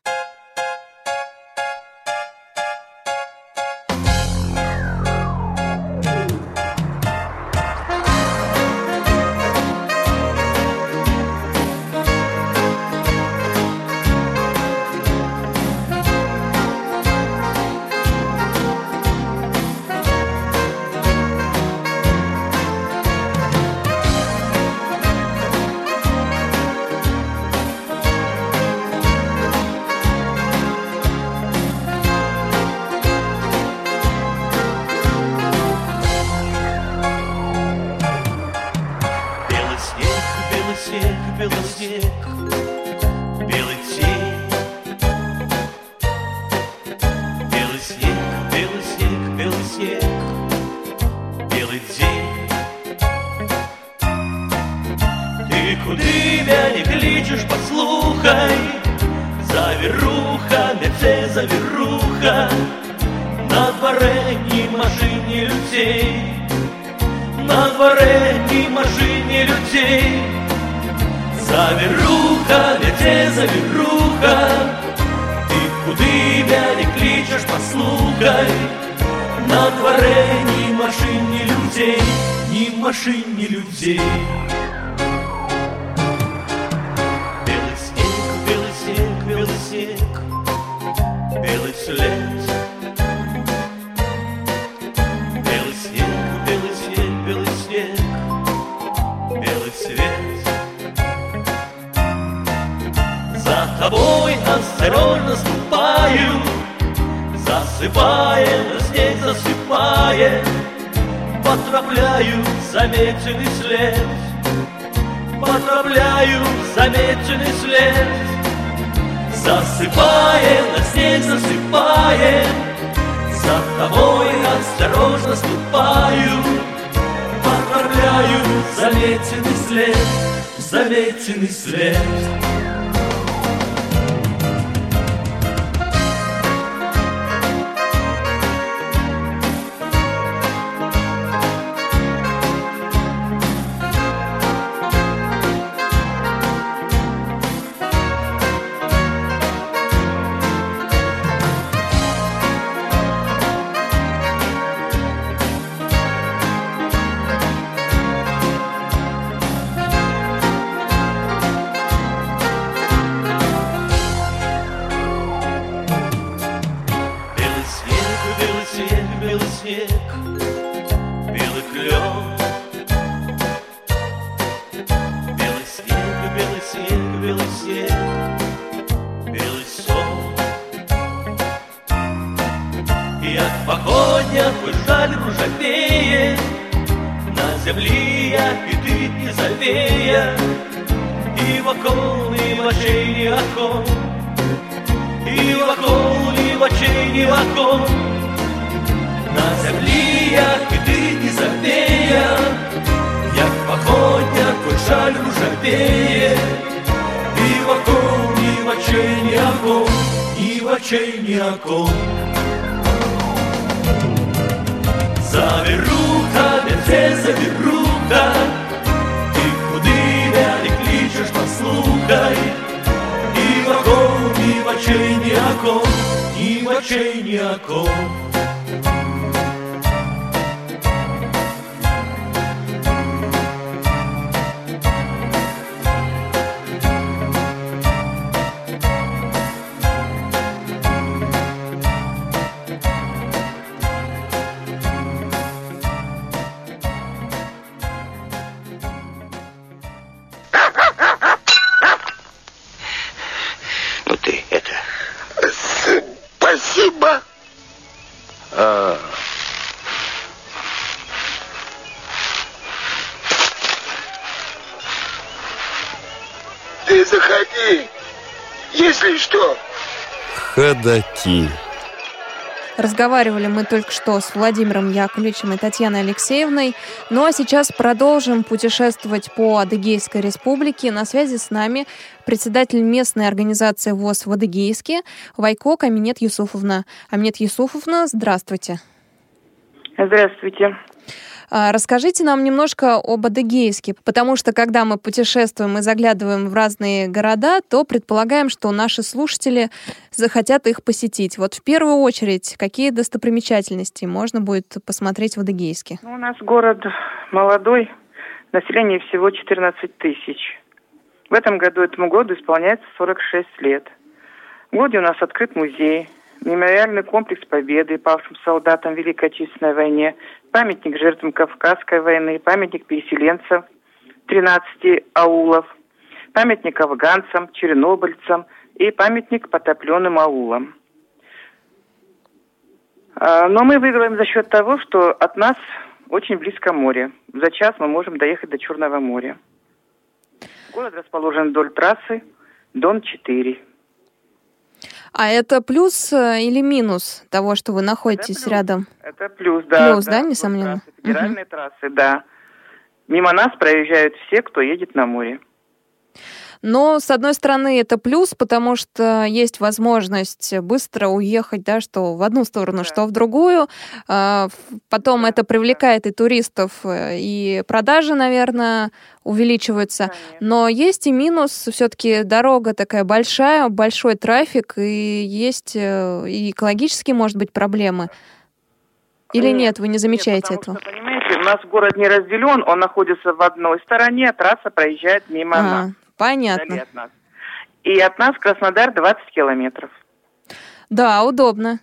Засыпая, снег засыпая, потропляю заметенный след. Потропляю заметенный след. Засыпая, на снег засыпая За тобой осторожно ступаю. Потропляю заметенный след Заметенный след Заверуха, віце, заверуха, Ти куди мене кличеш, послухай, і в окон, і в очей ні окон, і в очей ні окон. Ходаки. Разговаривали мы только что с Владимиром Яковлевичем и Татьяной Алексеевной. Ну а сейчас продолжим путешествовать по Адыгейской республике. На связи с нами председатель местной организации ВОЗ в Адыгейске Вайко Каминет Юсуфовна. Аминет Юсуфовна, здравствуйте. Здравствуйте. А, Расскажите нам немножко об Адыгейске, потому что когда мы путешествуем и заглядываем в разные города, то предполагаем, что наши слушатели захотят их посетить. Вот в первую очередь, какие достопримечательности можно будет посмотреть в Адыгейске? Ну, у нас город молодой, население всего 14 тысяч. В этом году, этому году исполняется 46 лет. В городе у нас открыт музей, мемориальный комплекс Победы павшим солдатам в Великой Отечественной войне, памятник жертвам Кавказской войны, памятник переселенцам 13 аулов, памятник афганцам, чернобыльцам и памятник потопленным аулам. А, Но мы выигрываем за счет того, что от нас очень близко море. За час мы можем доехать до Черного моря. Город расположен вдоль трассы Дон-4. А это плюс э, или минус того, что вы находитесь плюс. рядом? Это плюс, да. Плюс, да, несомненно? Трассы, федеральные трассы, да. Мимо нас проезжают все, кто едет на море. Но, с одной стороны, это плюс, потому что есть возможность быстро уехать, да, что в одну сторону, что в другую. А, Потом это привлекает и туристов, э, и продажи, наверное, увеличиваются. Но есть и минус. Все-таки дорога такая большая, большой трафик, и есть э, и экологические, может быть, проблемы. Или нет, вы не замечаете этого? Понимаете, у нас город не разделен, он находится в одной стороне, а трасса проезжает мимо А, нас. Понятно. вдали от нас. И от нас Краснодар 20 километров. Да, удобно.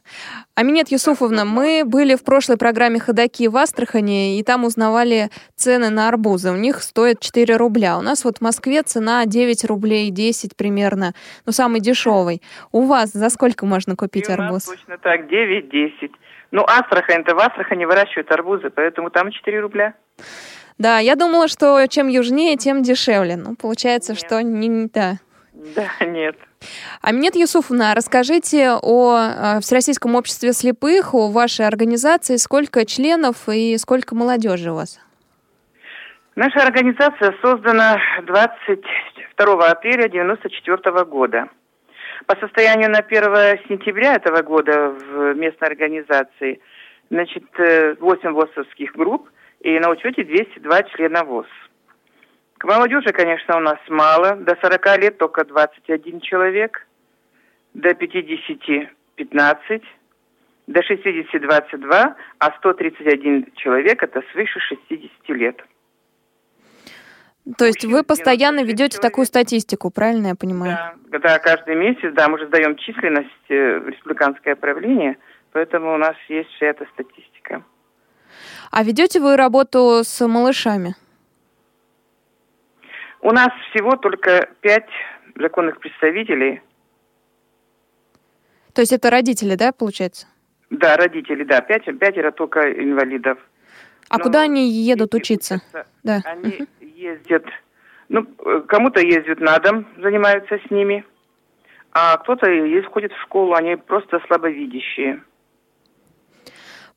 Аминет Юсуфовна, мы были в прошлой программе «Ходоки» в Астрахани, и там узнавали цены на арбузы. У них стоят 4 рубля. У нас вот в Москве цена 9 рублей, 10 примерно, ну, самый дешевый. У вас за сколько можно купить И арбуз? точно так, 9-10. Ну, Астрахань-то в Астрахани выращивают арбузы, поэтому там 4 рубля. Да, я думала, что чем южнее, тем дешевле. Ну, получается, что не, не- да. Да, нет. Аминет Юсуфовна, расскажите о э, Всероссийском обществе слепых, о вашей организации, сколько членов и сколько молодежи у вас? Наша организация создана 22 апреля 1994 года. По состоянию на 1 сентября этого года в местной организации значит, э, 8 ВОСовских групп и на учете 202 члена ВОЗ. К молодежи, конечно, у нас мало. До 40 лет только 21 человек, до 50 – 15, до 60 – 22, а 131 человек – это свыше 60 лет. То есть вы постоянно ведете такую статистику, правильно я понимаю? Да, каждый месяц, да, мы же сдаем численность э, в республиканское правление, поэтому у нас есть вся эта статистика. А ведете вы работу с малышами? У нас всего только пять законных представителей, То есть это родители, да, получается? да, родители, да, пять, пятеро только инвалидов. А Но куда они едут учиться? Да. Они ездят, ну, кому-то ездят на дом, занимаются с ними, а кто-то есть, ходит в школу, они просто слабовидящие.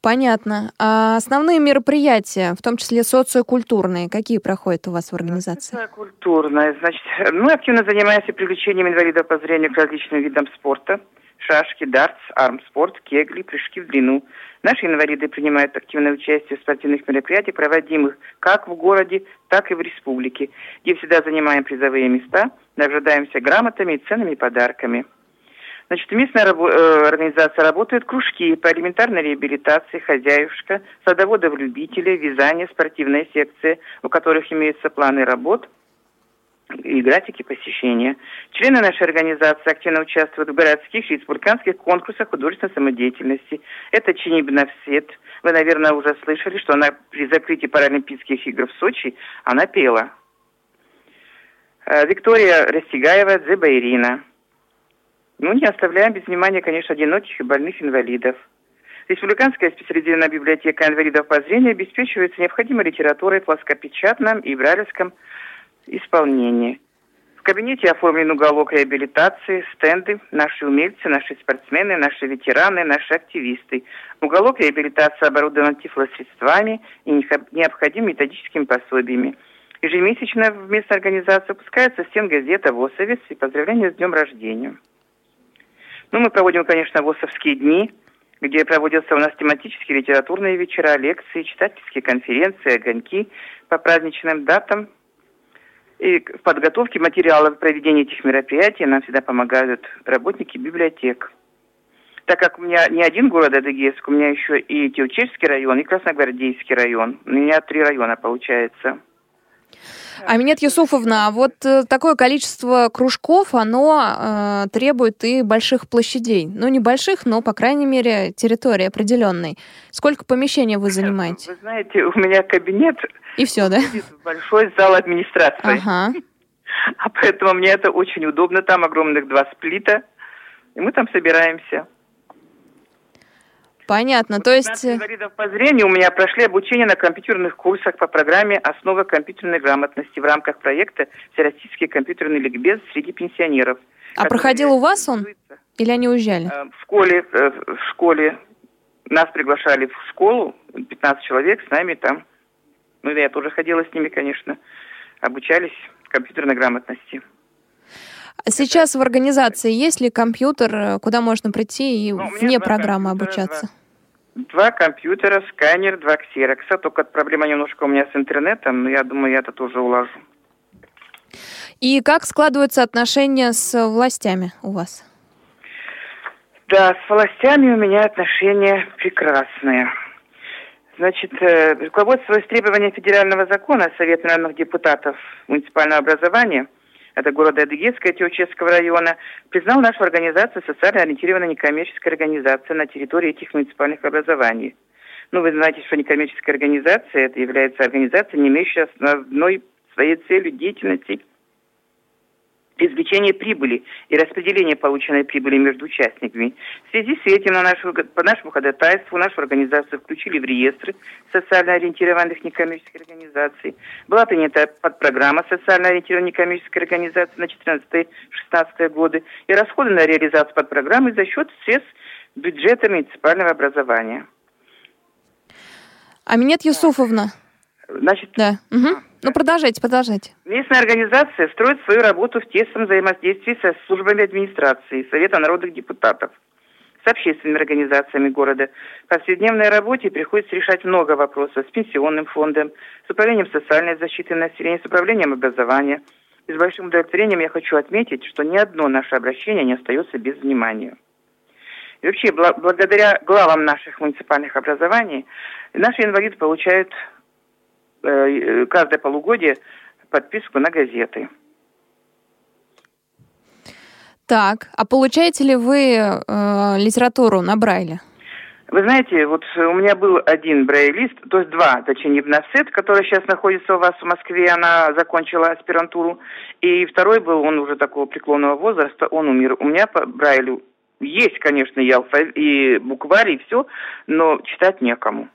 Понятно. А основные мероприятия, в том числе социокультурные, какие проходят у вас в организации? Культурная, значит, мы активно занимаемся привлечением инвалидов по зрению к различным видам спорта. Шашки, дартс, армспорт, кегли, прыжки в длину. Наши инвалиды принимают активное участие в спортивных мероприятиях, проводимых как в городе, так и в республике, где всегда занимаем призовые места, награждаемся грамотами и ценными подарками. Значит, местная рабо- э, организация работает кружки по элементарной реабилитации, хозяюшка, садоводов-любителей, вязание, спортивная секция, у которых имеются планы работ и графики посещения. Члены нашей организации активно участвуют в городских и республиканских конкурсах художественной самодеятельности. Это Чиниб Навсет. Вы, наверное, уже слышали, что она при закрытии Паралимпийских игр в Сочи, она пела. Э, Виктория Растегаева, Дзеба Ирина. Ну, не оставляем без внимания, конечно, одиноких и больных инвалидов. Республиканская специализированная библиотека инвалидов по зрению обеспечивается необходимой литературой в плоскопечатном и брайлевском исполнении. В кабинете оформлен уголок реабилитации, стенды, наши умельцы, наши спортсмены, наши ветераны, наши активисты. Уголок реабилитации оборудован тифлосредствами и необходимыми методическими пособиями. Ежемесячно в местной организации выпускается стенгазета «ВОСовец» и поздравления с днем рождения. Ну, мы проводим, конечно, ВОСовские дни, где проводятся у нас тематические литературные вечера, лекции, читательские конференции, огоньки по праздничным датам. И в подготовке материалов проведения этих мероприятий нам всегда помогают работники библиотек. Так как у меня не один город Адыгейск, у меня еще и Теучельский район, и Красногвардейский район. У меня три района получается. Аминет Юсуфовна, а вот э, такое количество кружков, оно э, требует и больших площадей. Ну, не больших, но, по крайней мере, территории определенной. Сколько помещений вы занимаете? Вы знаете, у меня кабинет И все, да? большой зал администрации. Ага. А поэтому мне это очень удобно. Там огромных два сплита. И мы там собираемся. Понятно, то есть... э, инвалидов по зрению у меня прошли обучение на компьютерных курсах по программе «Основа компьютерной грамотности» в рамках проекта «Всероссийский компьютерный ликбез среди пенсионеров». А проходил у вас он? Или они уезжали? Э, В школе, э, в школе нас приглашали в школу, 15 человек с нами там. Ну, я тоже ходила с ними, конечно. Обучались компьютерной грамотности. А Сейчас в организации есть ли компьютер, э, куда можно прийти и вне программы обучаться? Два компьютера, сканер, два ксерокса. Только проблема немножко у меня с интернетом, но я думаю, я это тоже улажу. И как складываются отношения с властями у вас? Да, с властями у меня отношения прекрасные. Значит, э, руководствуясь требованием федерального закона Совета народных депутатов муниципального образования, это города Адыгейска Теоческого района, признал нашу организацию социально ориентированной некоммерческой организацией на территории этих муниципальных образований. Ну, вы знаете, что некоммерческая организация это является организацией, не имеющей основной своей целью деятельности извлечение прибыли и распределение полученной прибыли между участниками. В связи с этим на нашу, по нашему ходатайству нашу организацию включили в реестры социально ориентированных некоммерческих организаций. Была принята подпрограмма социально ориентированной некоммерческой организации на 14-16 годы и расходы на реализацию подпрограммы за счет средств бюджета муниципального образования. Аминет Юсуфовна. Значит, Да. мгм. Ну, продолжайте, продолжайте. Местная организация строит свою работу в тесном взаимодействии со службами администрации, Совета народных депутатов, с общественными организациями города. В повседневной работе приходится решать много вопросов с пенсионным фондом, с управлением социальной защиты населения, с управлением образования. И с большим удовлетворением я хочу отметить, что ни одно наше обращение не остается без внимания. И вообще, бла- благодаря главам наших муниципальных образований, наши инвалиды получают каждое полугодие подписку на газеты. Так, а получаете ли вы э, литературу на Брайле? Вы знаете, вот у меня был один брайлист, то есть два, точнее, Невносет, который сейчас находится у вас в Москве, она закончила аспирантуру, и второй был, он уже такого преклонного возраста, он умер. У меня по Брайлю есть, конечно, и, алфав... и букварь, и все, но читать некому.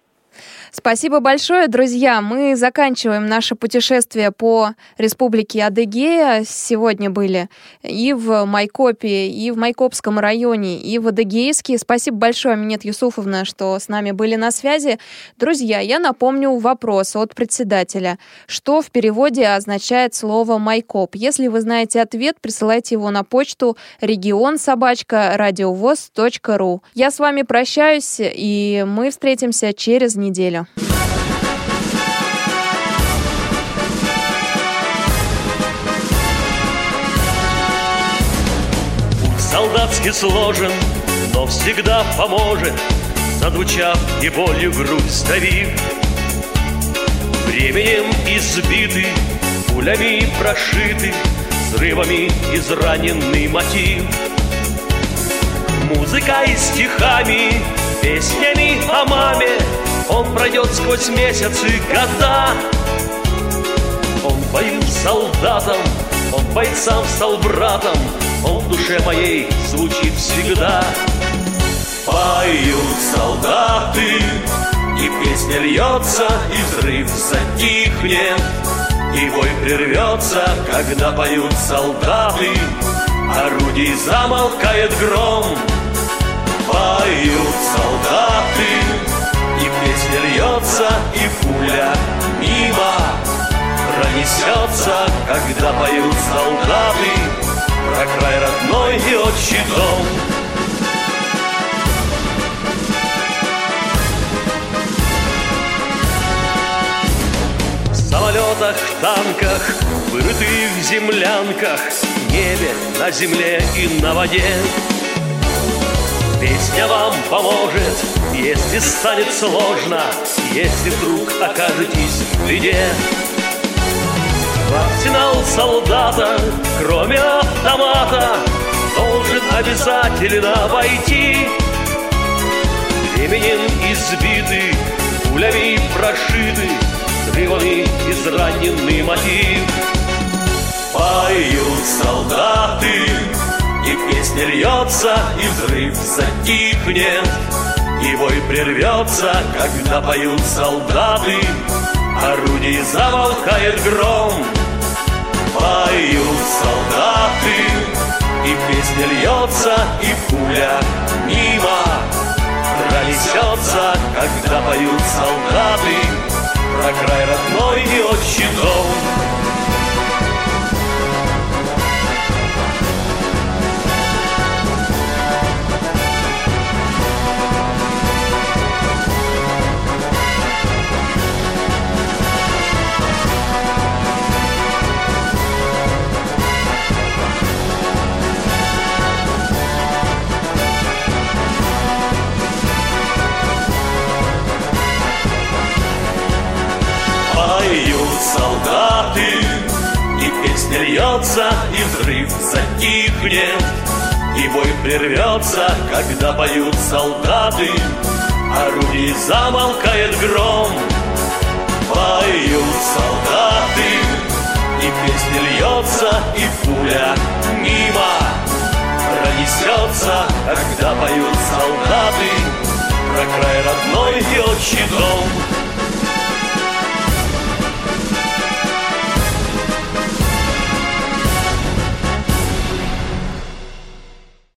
Спасибо большое, друзья. Мы заканчиваем наше путешествие по республике Адыгея. Сегодня были и в Майкопе, и в Майкопском районе, и в Адыгейске. Спасибо большое, Минет Юсуфовна, что с нами были на связи. Друзья, я напомню вопрос от председателя. Что в переводе означает слово Майкоп? Если вы знаете ответ, присылайте его на почту регион собачка радиовоз.ру. Я с вами прощаюсь, и мы встретимся через неделю. Солдатски сложен, но всегда поможет, Зазвучав и болью грудь сдавив. Временем избиты, пулями прошиты, Взрывами израненный мотив. Музыкой, стихами, песнями о маме Он пройдет сквозь месяцы, года. Он боим солдатам, он бойцам стал братом, Он в душе моей звучит всегда. Поют солдаты, и песня льется, и взрыв затихнет, И бой прервется, когда поют солдаты, Орудий замолкает гром. Поют солдаты, песня льется, и пуля мимо Пронесется, когда поют солдаты Про край родной и отчий дом. В самолетах, танках, вырытых землянках, небе, на земле и на воде. Песня вам поможет, если станет сложно, если вдруг окажетесь в беде. В арсенал солдата, кроме автомата, должен обязательно войти. Временем избиты, пулями прошиты, взрывами израненный мотив. Поют солдаты, и песня льется, и взрыв затихнет, И бой прервется, когда поют солдаты. Орудий замолкает гром. Поют солдаты. И песня льется, и пуля мимо Пронесется, когда поют солдаты. Про край родной и отчий дом солдаты И песня льется, и взрыв затихнет И бой прервется, когда поют солдаты Орудий замолкает гром. Поют солдаты И песня льется, и пуля мимо Пронесется, когда поют солдаты Про край родной и отчий дом